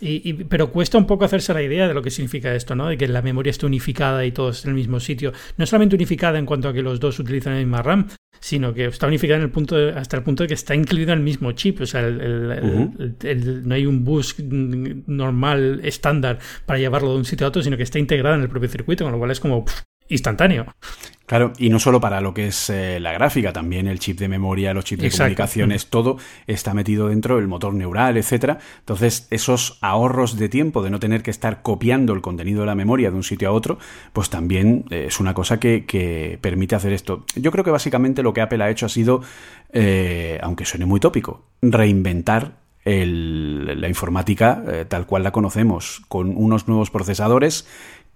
[SPEAKER 2] Y, pero cuesta un poco hacerse la idea de lo que significa esto, ¿no? De que la memoria esté unificada y todo es en el mismo sitio. No solamente unificada en cuanto a que los dos utilizan la misma RAM, sino que está unificada en el punto hasta el punto de que está incluido en el mismo chip. O sea, el, no hay un bus normal, estándar, para llevarlo de un sitio a otro, sino que está integrado en el propio circuito, con lo cual es como instantáneo.
[SPEAKER 3] Claro, y no solo para lo que es eh, la gráfica, también el chip de memoria, los chips de comunicaciones, todo está metido dentro, el motor neural, etcétera. Entonces, esos ahorros de tiempo de no tener que estar copiando el contenido de la memoria de un sitio a otro, pues también eh, es una cosa que, permite hacer esto. Yo creo que básicamente lo que Apple ha hecho ha sido, eh, aunque suene muy tópico, reinventar la informática tal cual la conocemos, con unos nuevos procesadores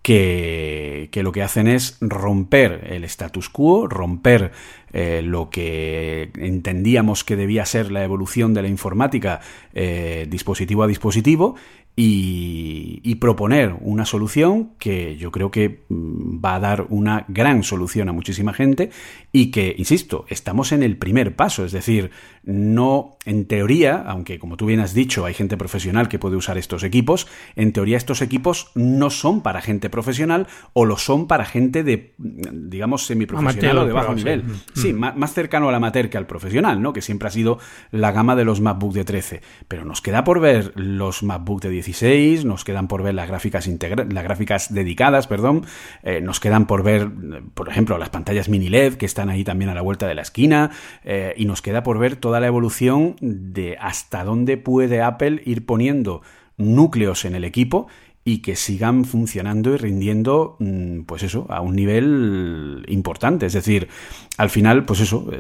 [SPEAKER 3] que, lo que hacen es romper el status quo, romper eh, lo que entendíamos que debía ser la evolución de la informática eh, dispositivo a dispositivo y, proponer una solución que yo creo que mm, va a dar una gran solución a muchísima gente y que, insisto, estamos en el primer paso, es decir, no en teoría, aunque como tú bien has dicho, hay gente profesional que puede usar estos equipos, en teoría estos equipos no son para gente profesional o lo son para gente de, digamos, semiprofesional o de bajo nivel. Sí, mm. más, cercano a la amateur que al profesional, ¿no? Que siempre ha sido la gama de los MacBook de 13. Pero nos queda por ver los MacBook de 10 nos quedan por ver las gráficas, las gráficas dedicadas, perdón, eh, nos quedan por ver, por ejemplo, las pantallas mini LED que están ahí también a la vuelta de la esquina, eh, y nos queda por ver toda la evolución de hasta dónde puede Apple ir poniendo núcleos en el equipo y que sigan funcionando y rindiendo, mm, pues eso, a un nivel importante. Es decir, al final, pues eso,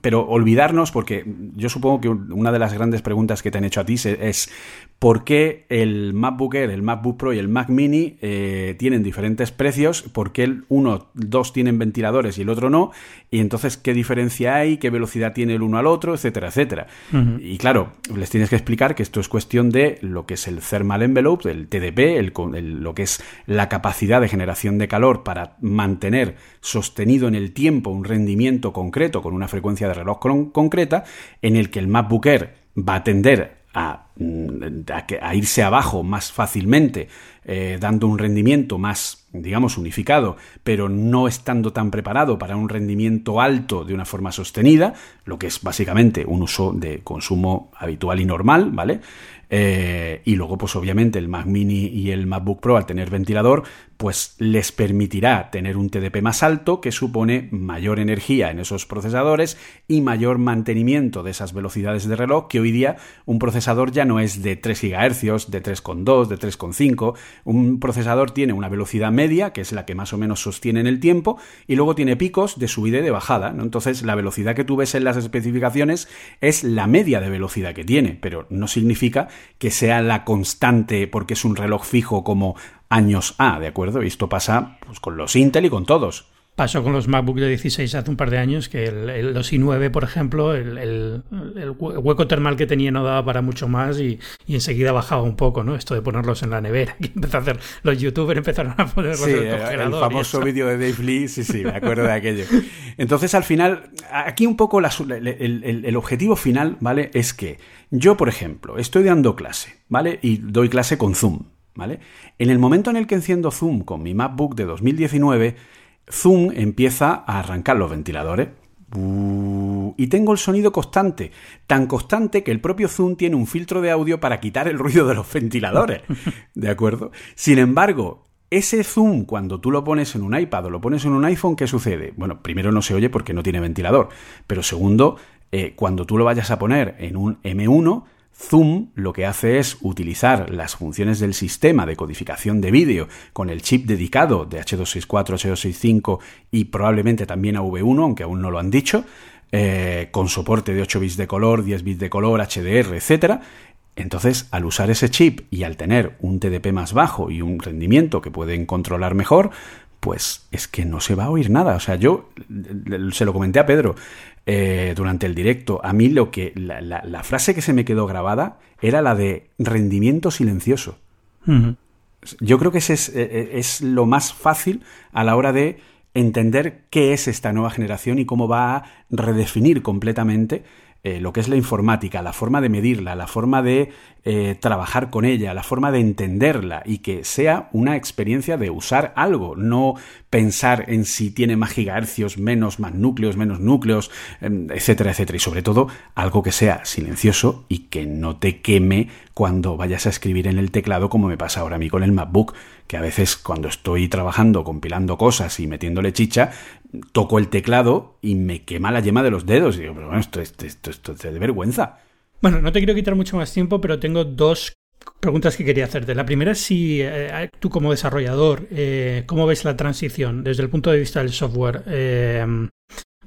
[SPEAKER 3] pero olvidarnos, porque yo supongo que una de las grandes preguntas que te han hecho a ti es, ¿por qué el MacBook Air, el MacBook Pro y el Mac Mini eh, tienen diferentes precios? ¿Por qué el uno, dos tienen ventiladores y el otro no? Y entonces, ¿qué diferencia hay? ¿Qué velocidad tiene el uno al otro? Etcétera, etcétera. Y claro, les tienes que explicar que esto es cuestión de lo que es el thermal envelope, el TDP, lo que es la capacidad de generación de calor para mantener sostenido en el tiempo un rendimiento concreto con una frecuencia de reloj concreta, en el que el MacBook Air va a tender a, mm, irse abajo más fácilmente, eh, dando un rendimiento más, digamos, unificado, pero no estando tan preparado para un rendimiento alto de una forma sostenida, lo que es básicamente un uso de consumo habitual y normal, ¿vale? Eh, y luego, pues obviamente, el Mac Mini y el MacBook Pro, al tener ventilador, pues les permitirá tener un TDP más alto que supone mayor energía en esos procesadores y mayor mantenimiento de esas velocidades de reloj que hoy día un procesador ya no es de 3 GHz, de 3,2, de 3,5. Un procesador tiene una velocidad media, que es la que más o menos sostiene en el tiempo, y luego tiene picos de subida y de bajada. Entonces, la velocidad que tú ves en las especificaciones es la media de velocidad que tiene, pero no significa que sea la constante porque es un reloj fijo como años A, ¿de acuerdo? Y esto pasa pues, con los Intel y con todos.
[SPEAKER 2] Pasó con los MacBook de 16 hace un par de años, que los i9, por ejemplo, el, hueco termal que tenía no daba para mucho más y, enseguida bajaba un poco, ¿no? Esto de ponerlos en la nevera. (laughs) Y empezó a hacer, los youtubers empezaron a ponerlos en el congelador.
[SPEAKER 3] El famoso vídeo de Dave Lee, sí, sí, me acuerdo de aquello. Entonces, al final, aquí un poco el objetivo final, ¿vale? Es que yo, por ejemplo, estoy dando clase, ¿vale? Y doy clase con Zoom, ¿vale? En el momento en el que enciendo Zoom con mi MacBook de 2019, Zoom empieza a arrancar los ventiladores. Y tengo el sonido constante, tan constante que el propio Zoom tiene un filtro de audio para quitar el ruido de los ventiladores. (laughs) ¿De acuerdo? Sin embargo, ese zoom, cuando tú lo pones en un iPad o lo pones en un iPhone, ¿qué sucede? Bueno, primero no se oye porque no tiene ventilador, pero segundo, eh, cuando tú lo vayas a poner en un M1, Zoom lo que hace es utilizar las funciones del sistema de codificación de vídeo con el chip dedicado de H264, H265 y probablemente también a V1, aunque aún no lo han dicho, eh, con soporte de 8 bits de color, 10 bits de color, HDR, etc. Entonces, al usar ese chip y al tener un TDP más bajo y un rendimiento que pueden controlar mejor, pues es que no se va a oír nada. O sea, yo se lo comenté a Pedro. Eh, durante el directo. A mí lo que la, frase que se me quedó grabada era la de rendimiento silencioso. Yo creo que ese es, eh, eh, es, lo más fácil a la hora de entender qué es esta nueva generación y cómo va a redefinir completamente eh, lo que es la informática, la forma de medirla, la forma de eh, trabajar con ella, la forma de entenderla y que sea una experiencia de usar algo, no pensar en si tiene más gigahercios, menos, más núcleos, menos núcleos, em, etcétera, etcétera. Y sobre todo, algo que sea silencioso y que no te queme cuando vayas a escribir en el teclado, como me pasa ahora a mí con el MacBook, que a veces cuando estoy trabajando, compilando cosas y metiéndole chicha, toco el teclado y me quema la yema de los dedos. Y digo, pero bueno, esto, esto, esto, esto es de vergüenza.
[SPEAKER 2] Bueno, no te quiero quitar mucho más tiempo, pero tengo dos preguntas que quería hacerte. La primera es si eh, tú como desarrollador, eh, ¿cómo ves la transición desde el punto de vista del software? Eh,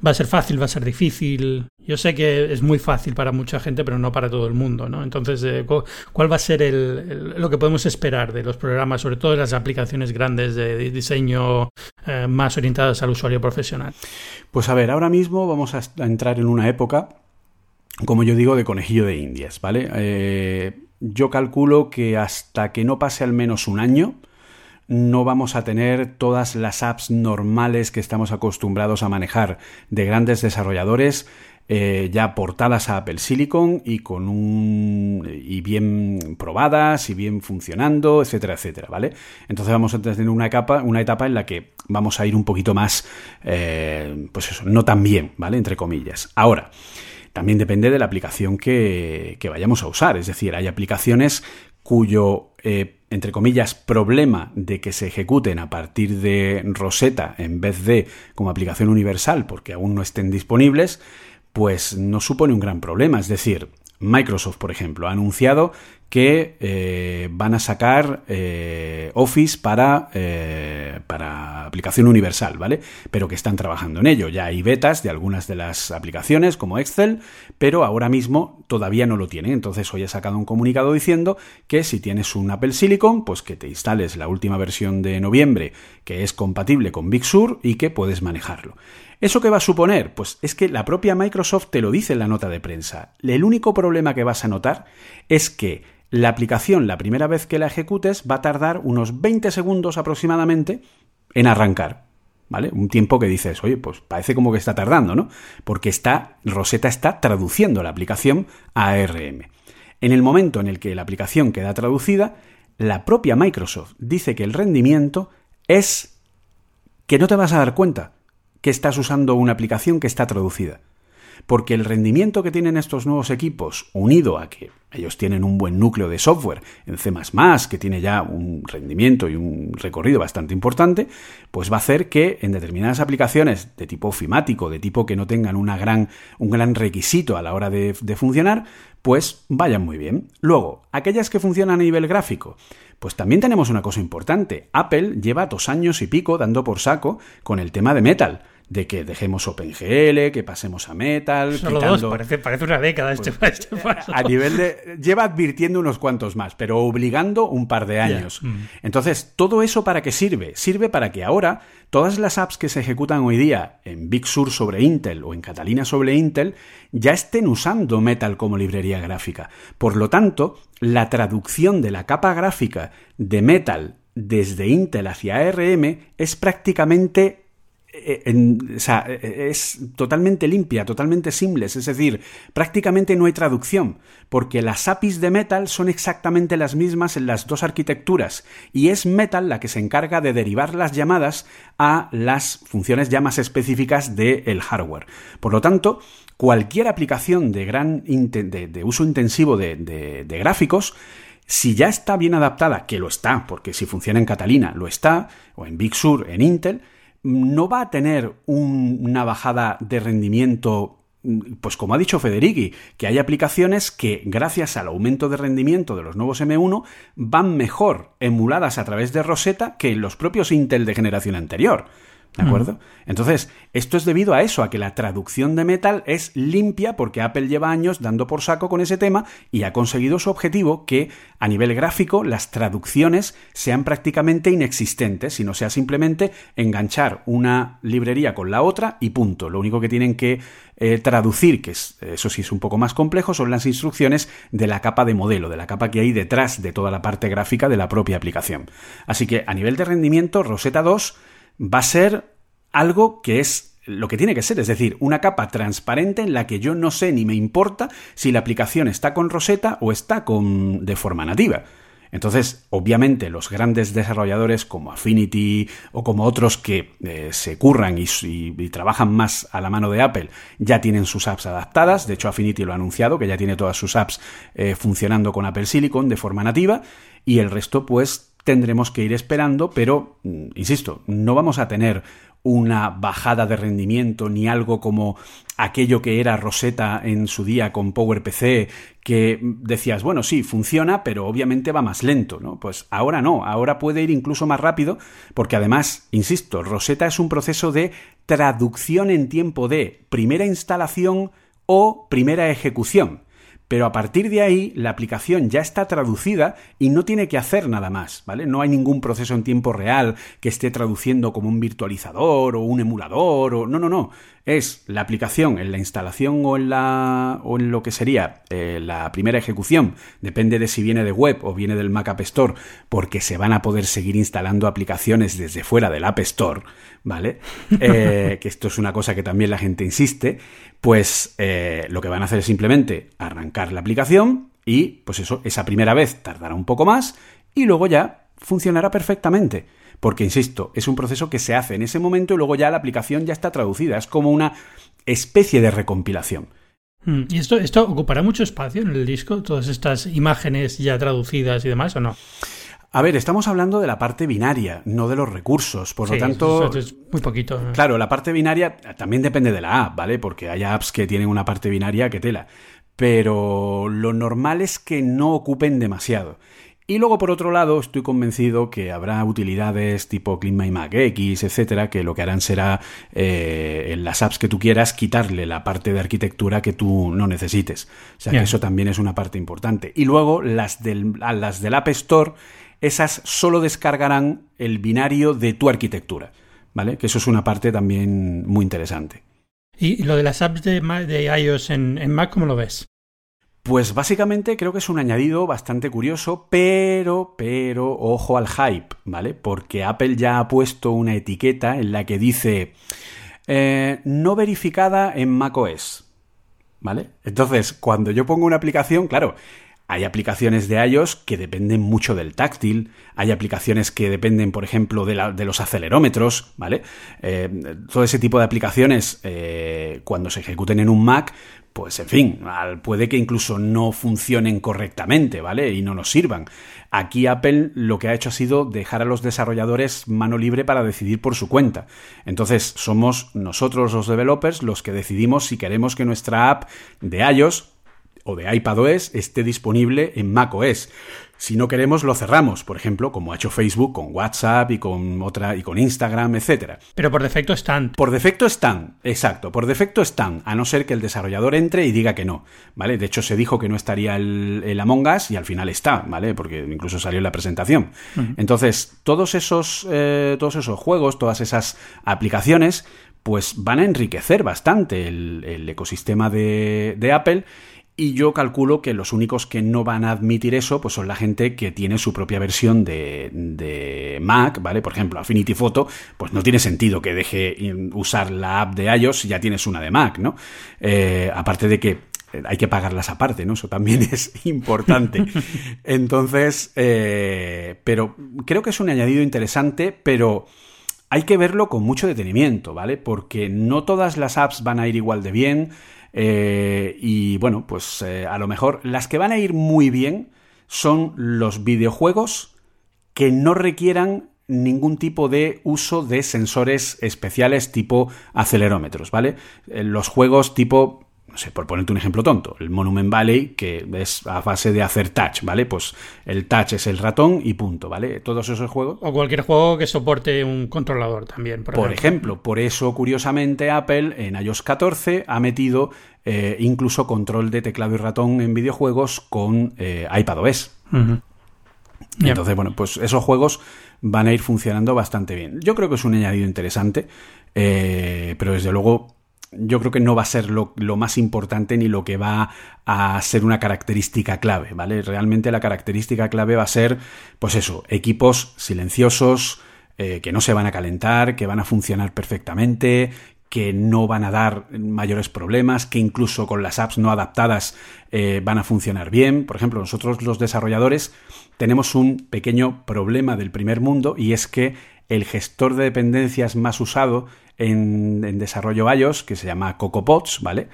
[SPEAKER 2] ¿Va a ser fácil? ¿Va a ser difícil? Yo sé que es muy fácil para mucha gente, pero no para todo el mundo, ¿no? Entonces, ¿cuál va a ser lo que podemos esperar de los programas, sobre todo de las aplicaciones grandes de diseño más orientadas al usuario profesional?
[SPEAKER 3] Pues a ver, ahora mismo vamos a entrar en una época, como yo digo, de conejillo de indias, ¿vale? Yo calculo que hasta que no pase al menos un año, no vamos a tener todas las apps normales que estamos acostumbrados a manejar de grandes desarrolladores eh, ya portadas a Apple Silicon y con un y bien probadas y bien funcionando, etcétera, etcétera, ¿vale? Entonces vamos a tener una etapa, una etapa en la que vamos a ir un poquito más, eh, pues eso, no tan bien, ¿vale? Entre comillas. Ahora. También depende de la aplicación que, vayamos a usar. Es decir, hay aplicaciones cuyo, eh, entre comillas, problema de que se ejecuten a partir de Rosetta en vez de como aplicación universal porque aún no estén disponibles, pues no supone un gran problema. Es decir, Microsoft, por ejemplo, ha anunciado que eh, van a sacar eh, Office para, eh, para aplicación universal, ¿vale? Pero que están trabajando en ello. Ya hay betas de algunas de las aplicaciones, como Excel, pero ahora mismo todavía no lo tienen. Entonces hoy he sacado un comunicado diciendo que si tienes un Apple Silicon, pues que te instales la última versión de noviembre, que es compatible con Big Sur y que puedes manejarlo. ¿Eso qué va a suponer? Pues es que la propia Microsoft te lo dice en la nota de prensa. El único problema que vas a notar es que la aplicación, la primera vez que la ejecutes, va a tardar unos 20 segundos aproximadamente en arrancar. ¿Vale? Un tiempo que dices, oye, pues parece como que está tardando, ¿no? Porque está, Rosetta está traduciendo la aplicación a ARM. En el momento en el que la aplicación queda traducida, la propia Microsoft dice que el rendimiento es que no te vas a dar cuenta que estás usando una aplicación que está traducida. Porque el rendimiento que tienen estos nuevos equipos, unido a que ellos tienen un buen núcleo de software en C ⁇ que tiene ya un rendimiento y un recorrido bastante importante, pues va a hacer que en determinadas aplicaciones de tipo ofimático, de tipo que no tengan una gran, un gran requisito a la hora de, de funcionar, pues vayan muy bien. Luego, aquellas que funcionan a nivel gráfico, pues también tenemos una cosa importante. Apple lleva dos años y pico dando por saco con el tema de Metal de que dejemos OpenGL, que pasemos a Metal.
[SPEAKER 2] Solo dos, parece, parece, una década este, pues, (laughs) este paso.
[SPEAKER 3] A nivel de. Lleva advirtiendo unos cuantos más, pero obligando un par de años. Mm. Entonces, ¿todo eso para qué sirve? Sirve para que ahora todas las apps que se ejecutan hoy día en Big Sur sobre Intel o en Catalina sobre Intel ya estén usando Metal como librería gráfica. Por lo tanto, la traducción de la capa gráfica de Metal desde Intel hacia ARM es prácticamente eh, sea, eh, es totalmente limpia, totalmente simples, es decir, prácticamente no hay traducción, porque las APIs de Metal son exactamente las mismas en las dos arquitecturas, y es Metal la que se encarga de derivar las llamadas a las funciones ya más específicas del hardware. Por lo tanto, cualquier aplicación de, gran de, uso intensivo de, de gráficos, si ya está bien adaptada, que lo está, porque si funciona en Catalina, lo está, o en Big Sur, en Intel, no va a tener una bajada de rendimiento pues como ha dicho Federighi, que hay aplicaciones que gracias al aumento de rendimiento de los nuevos M1 van mejor emuladas a través de Rosetta que los propios Intel de generación anterior. ¿De acuerdo? Entonces, esto es debido a eso, a que la traducción de Metal es limpia porque Apple lleva años dando por saco con ese tema y ha conseguido su objetivo que a nivel gráfico las traducciones sean prácticamente inexistentes, sino sea simplemente enganchar una librería con la otra y punto. Lo único que tienen que eh, traducir, que es, eso sí es un poco más complejo, son las instrucciones de la capa de modelo, de la capa que hay detrás de toda la parte gráfica de la propia aplicación. Así que a nivel de rendimiento, Rosetta 2 va a ser algo que es lo que tiene que ser, es decir, una capa transparente en la que yo no sé ni me importa si la aplicación está con Rosetta o está con de forma nativa. Entonces, obviamente, los grandes desarrolladores como Affinity o como otros que eh, se curran y, trabajan más a la mano de Apple ya tienen sus apps adaptadas. De hecho, Affinity lo ha anunciado, que ya tiene todas sus apps eh, funcionando con Apple Silicon de forma nativa. Y el resto, pues, tendremos que ir esperando, pero, mm, insisto, no vamos a tener una bajada de rendimiento ni algo como aquello que era Rosetta en su día con PowerPC que decías, bueno, sí, funciona, pero obviamente va más lento, ¿no? Pues ahora no, ahora puede ir incluso más rápido, porque además, insisto, Rosetta es un proceso de traducción en tiempo de primera instalación o primera ejecución pero a partir de ahí la aplicación ya está traducida y no tiene que hacer nada más, ¿vale? No hay ningún proceso en tiempo real que esté traduciendo como un virtualizador o un emulador o no, no, no es la aplicación en la instalación o en, la, o en lo que sería eh, la primera ejecución, depende de si viene de web o viene del Mac App Store, porque se van a poder seguir instalando aplicaciones desde fuera del App Store, ¿vale? (laughs) Eh, que esto es una cosa que también la gente insiste, pues eh, lo que van a hacer es simplemente arrancar la aplicación y, pues eso, esa primera vez tardará un poco más y luego ya funcionará perfectamente porque, insisto, es un proceso que se hace en ese momento y luego ya la aplicación ya está traducida, es como una especie de recompilación.
[SPEAKER 2] Mm, ¿Y esto, esto ocupará mucho espacio en el disco? ¿Todas estas imágenes ya traducidas y demás o no?
[SPEAKER 3] A ver, estamos hablando de la parte binaria, no de los recursos. Por lo tanto.
[SPEAKER 2] es muy poquito.
[SPEAKER 3] Claro, la parte binaria también depende de la app, ¿vale? Porque hay apps que tienen una parte binaria que tela. Pero lo normal es que no ocupen demasiado. Y luego, por otro lado, estoy convencido que habrá utilidades tipo CleanMyMac X, etcétera, que lo que harán será eh, en las apps que tú quieras quitarle la parte de arquitectura que tú no necesites. O sea que eso también es una parte importante. Y luego, las del, las del App Store, esas solo descargarán el binario de tu arquitectura. ¿Vale? Que eso es una parte también muy interesante.
[SPEAKER 2] ¿Y lo de las apps de, de iOS en, en Mac, cómo lo ves?
[SPEAKER 3] Pues básicamente creo que es un añadido bastante curioso, pero, pero, ojo al hype, ¿vale? Porque Apple ya ha puesto una etiqueta en la que dice eh, no verificada en macOS, ¿vale? Entonces, cuando yo pongo una aplicación, claro, hay aplicaciones de iOS que dependen mucho del táctil, hay aplicaciones que dependen, por ejemplo, de, los acelerómetros, ¿vale? Eh, todo ese tipo de aplicaciones, eh, cuando se ejecuten en un Mac, pues en fin, puede que incluso no funcionen correctamente, ¿vale? Y no nos sirvan. Aquí Apple lo que ha hecho ha sido dejar a los desarrolladores mano libre para decidir por su cuenta. Entonces, somos nosotros los developers los que decidimos si queremos que nuestra app de iOS o de iPadOS esté disponible en macOS. Si no queremos, lo cerramos, por ejemplo, como ha hecho Facebook con WhatsApp y con otra y con Instagram, etcétera.
[SPEAKER 2] Pero por defecto están.
[SPEAKER 3] Por defecto están, exacto, por defecto están, a no ser que el desarrollador entre y diga que no, ¿vale? De hecho, se dijo que no estaría el, Among Us y al final está, ¿vale? Porque incluso salió en la presentación. Entonces, todos esos, eh, todos esos juegos, todas esas aplicaciones, pues van a enriquecer bastante el, ecosistema de, de Apple y yo calculo que los únicos que no van a admitir eso, pues son la gente que tiene su propia versión de, Mac, ¿vale? Por ejemplo, Affinity Photo, pues no tiene sentido que deje usar la app de iOS si ya tienes una de Mac, ¿no? Eh, aparte de que hay que pagarlas aparte, ¿no? Eso también (laughs) es importante. Entonces, eh, pero creo que es un añadido interesante, pero hay que verlo con mucho detenimiento, ¿vale? Porque no todas las apps van a ir igual de bien. Eh, y bueno, pues eh, a lo mejor las que van a ir muy bien son los videojuegos que no requieran ningún tipo de uso de sensores especiales tipo acelerómetros, ¿vale? Eh, los juegos tipo no sé, por ponerte un ejemplo tonto, el Monument Valley, que es a base de hacer touch, ¿vale? Pues el touch es el ratón y punto, ¿vale? Todos esos juegos.
[SPEAKER 2] O cualquier juego que soporte un controlador también.
[SPEAKER 3] Por, ejemplo. por eso, curiosamente, Apple en iOS 14 ha metido eh, incluso control de teclado y ratón en videojuegos con eh, iPadOS. Entonces, bueno, pues esos juegos van a ir funcionando bastante bien. Yo creo que es un añadido interesante, eh, pero desde luego yo creo que no va a ser lo, más importante ni lo que va a ser una característica clave, ¿vale? Realmente la característica clave va a ser, pues eso, equipos silenciosos, eh, que no se van a calentar, que van a funcionar perfectamente, que no van a dar mayores problemas, que incluso con las apps no adaptadas eh, van a funcionar bien. Por ejemplo, nosotros los desarrolladores tenemos un pequeño problema del primer mundo y es que el gestor de dependencias más usado en, desarrollo iOS, que se llama CocoaPods, ¿vale?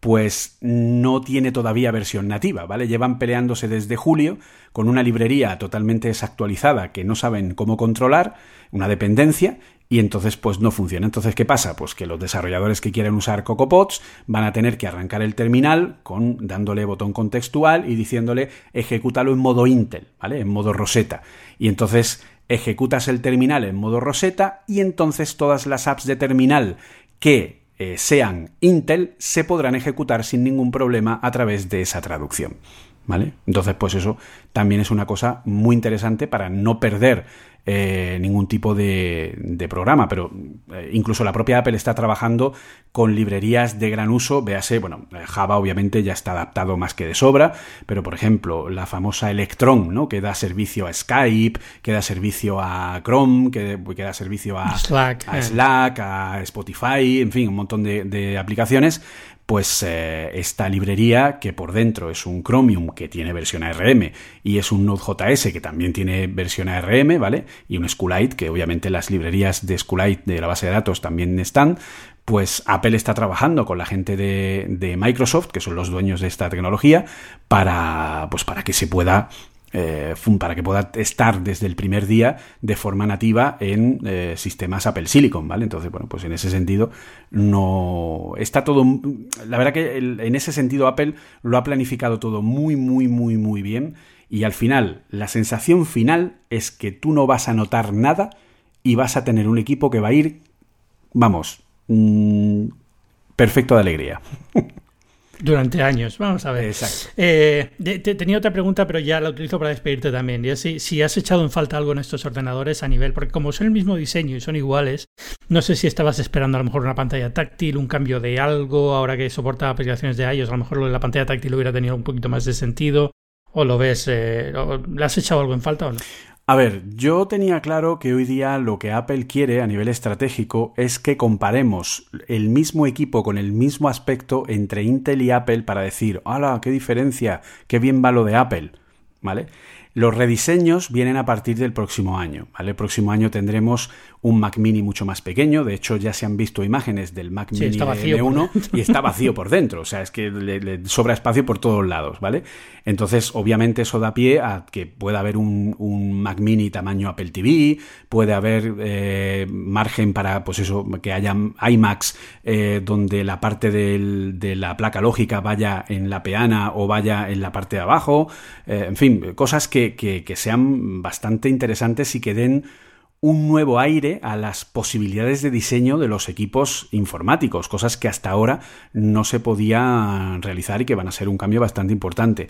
[SPEAKER 3] pues no tiene todavía versión nativa, ¿vale? Llevan peleándose desde julio con una librería totalmente desactualizada que no saben cómo controlar, una dependencia, y entonces pues no funciona. Entonces, ¿qué pasa? Pues que los desarrolladores que quieren usar CocoaPods van a tener que arrancar el terminal con dándole botón contextual y diciéndole ejecútalo en modo Intel, ¿vale? En modo Rosetta. Y entonces ejecutas el terminal en modo Rosetta y entonces todas las apps de terminal que eh, sean Intel se podrán ejecutar sin ningún problema a través de esa traducción. ¿Vale? Entonces, pues eso también es una cosa muy interesante para no perder eh, ningún tipo de, programa, pero eh, incluso la propia Apple está trabajando con librerías de gran uso, véase, bueno, Java obviamente ya está adaptado más que de sobra, pero por ejemplo, la famosa Electron, ¿no? Que da servicio a Skype, que da servicio a Chrome, que, da servicio a
[SPEAKER 2] Slack,
[SPEAKER 3] a, Slack, a Spotify, en fin, un montón de, de aplicaciones, pues eh, esta librería que por dentro es un Chromium que tiene versión ARM y es un Node.js que también tiene versión ARM, ¿vale? Y un SQLite, que obviamente las librerías de SQLite de la base de datos también están, pues Apple está trabajando con la gente de, de Microsoft, que son los dueños de esta tecnología, para, pues para que se pueda eh, para que pueda estar desde el primer día de forma nativa en eh, sistemas Apple Silicon, ¿vale? Entonces, bueno, pues en ese sentido no está todo, la verdad que en ese sentido Apple lo ha planificado todo muy, muy, muy, muy bien y al final la sensación final es que tú no vas a notar nada y vas a tener un equipo que va a ir, vamos, mm, perfecto de alegría. (laughs)
[SPEAKER 2] Durante años, vamos a ver.
[SPEAKER 3] Exacto.
[SPEAKER 2] Eh, tenía otra pregunta, pero ya la utilizo para despedirte también. Y si, si has echado en falta algo en estos ordenadores a nivel, porque como son el mismo diseño y son iguales, no sé si estabas esperando a lo mejor una pantalla táctil, un cambio de algo, ahora que soporta aplicaciones de iOS, a lo mejor lo de la pantalla táctil hubiera tenido un poquito más de sentido. ¿O lo ves? Eh, ¿Le has echado algo en falta o no?
[SPEAKER 3] A ver, yo tenía claro que hoy día lo que Apple quiere a nivel estratégico es que comparemos el mismo equipo con el mismo aspecto entre Intel y Apple para decir, ¡hala, qué diferencia! ¡Qué bien va lo de Apple! ¿Vale? Los rediseños vienen a partir del próximo año. ¿vale? El próximo año tendremos un Mac Mini mucho más pequeño. De hecho, ya se han visto imágenes del Mac Mini M1 y está vacío por dentro. O sea, es que le, sobra espacio por todos lados, ¿vale? Entonces, obviamente, eso da pie a que pueda haber un, Mac Mini tamaño Apple TV, puede haber eh, margen para, pues eso, que haya iMacs eh, donde la parte de la placa lógica vaya en la peana o vaya en la parte de abajo. Eh, en fin, cosas que, que sean bastante interesantes y que den un nuevo aire a las posibilidades de diseño de los equipos informáticos, cosas que hasta ahora no se podían realizar y que van a ser un cambio bastante importante.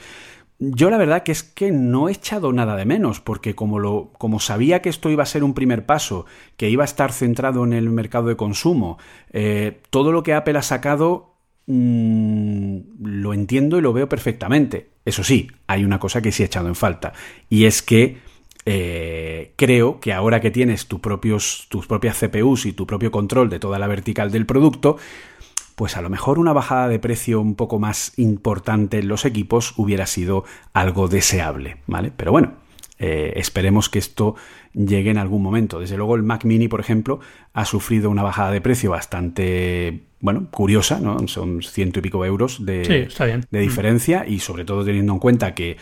[SPEAKER 3] Yo la verdad que es que no he echado nada de menos, porque como, lo, como sabía que esto iba a ser un primer paso, que iba a estar centrado en el mercado de consumo, eh, todo lo que Apple ha sacado mm, lo entiendo y lo veo perfectamente. Eso sí, hay una cosa que sí he echado en falta, y es que eh, creo que ahora que tienes propios, tus propias CPUs y tu propio control de toda la vertical del producto, pues a lo mejor una bajada de precio un poco más importante en los equipos hubiera sido algo deseable, ¿vale? Pero bueno, eh, esperemos que esto llegue en algún momento. Desde luego el Mac Mini, por ejemplo, ha sufrido una bajada de precio bastante, bueno, curiosa, ¿no? Son ciento y pico euros de, de diferencia y sobre todo teniendo en cuenta que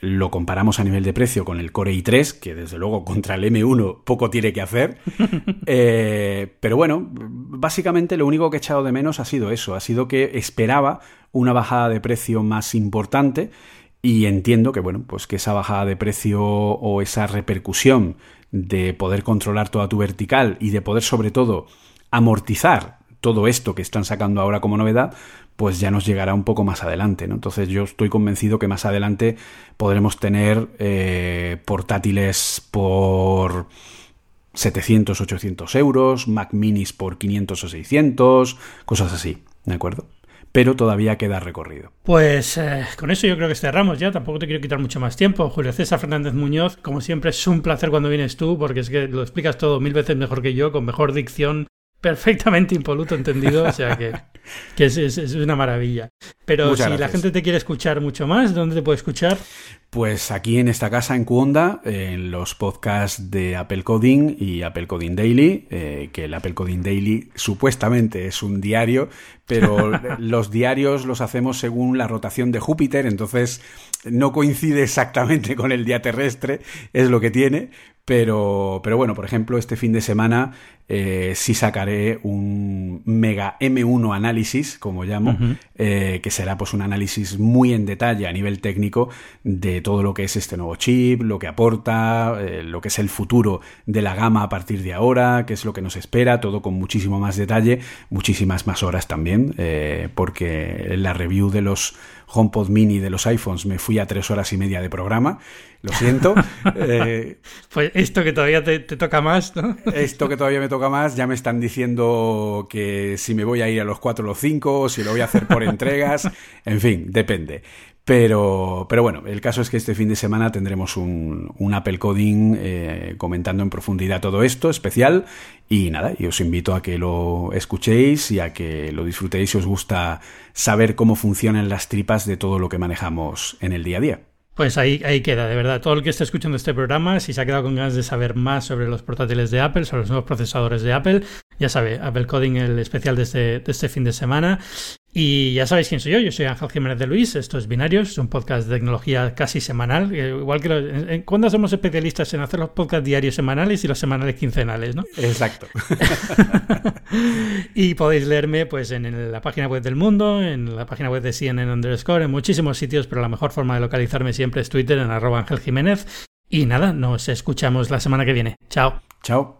[SPEAKER 3] lo comparamos a nivel de precio con el Core i3, que desde luego contra el M1 poco tiene que hacer. (laughs) Eh, pero bueno, básicamente lo único que he echado de menos ha sido eso, ha sido que esperaba una bajada de precio más importante y entiendo que bueno, pues que esa bajada de precio o esa repercusión de poder controlar toda tu vertical y de poder sobre todo amortizar todo esto que están sacando ahora como novedad, pues ya nos llegará un poco más adelante. ¿no? Entonces yo estoy convencido que más adelante podremos tener eh, portátiles por 700, 800 euros, Mac minis por 500 o 600, cosas así, ¿de acuerdo? Pero todavía queda recorrido.
[SPEAKER 2] Pues eh, con eso yo creo que cerramos ya. Tampoco te quiero quitar mucho más tiempo. Julio César Fernández Muñoz, como siempre, es un placer cuando vienes tú, porque es que lo explicas todo mil veces mejor que yo, con mejor dicción, perfectamente impoluto entendido, o sea que, (laughs) es, una maravilla. Pero si la gente te quiere escuchar mucho más, ¿dónde te puede escuchar?
[SPEAKER 3] Pues aquí en esta casa en Cuonda, en los podcasts de Apple Coding y Apple Coding Daily, eh, que el Apple Coding Daily supuestamente es un diario, pero (laughs) los diarios los hacemos según la rotación de Júpiter, entonces no coincide exactamente con el día terrestre, es lo que tiene, pero, pero bueno, por ejemplo, este fin de semana eh, sí sacaré un mega M1 análisis, como llamo, eh, que será pues un análisis muy en detalle a nivel técnico de todo lo que es este nuevo chip, lo que aporta, eh, lo que es el futuro de la gama a partir de ahora, qué es lo que nos espera, todo con muchísimo más detalle, muchísimas más horas también, porque la review de los HomePod mini de los iPhones me fui a tres horas y media de programa. Lo siento. (laughs)
[SPEAKER 2] Eh, pues esto que todavía te, toca más, ¿no?
[SPEAKER 3] Esto que todavía me toca más, ya me están diciendo que si me voy a ir a los cuatro o los cinco, si lo voy a hacer por (laughs) entregas, en fin, depende. Pero, pero bueno, el caso es que este fin de semana tendremos un, Apple Coding eh, comentando en profundidad todo esto, especial. Y nada, y os invito a que lo escuchéis y a que lo disfrutéis si os gusta saber cómo funcionan las tripas de todo lo que manejamos en el día a día.
[SPEAKER 2] Pues ahí, ahí queda, de verdad. Todo el que esté escuchando este programa, si se ha quedado con ganas de saber más sobre los portátiles de Apple, sobre los nuevos procesadores de Apple, ya sabe, Apple Coding, el especial de este, de este fin de semana. Y ya sabéis quién soy yo, yo soy Ángel Jiménez de Luis, esto es Binarios, es un podcast de tecnología casi semanal, igual que cuando somos especialistas en hacer los podcasts diarios semanales y los semanales quincenales, ¿no?
[SPEAKER 3] Exacto. (laughs) (laughs)
[SPEAKER 2] y podéis leerme pues en, la página web del mundo, en la página web de CNN underscore, en muchísimos sitios, pero la mejor forma de localizarme siempre es Twitter en arroba Ángel Jiménez. Y nada, nos escuchamos la semana que viene. Chao.
[SPEAKER 3] Chao.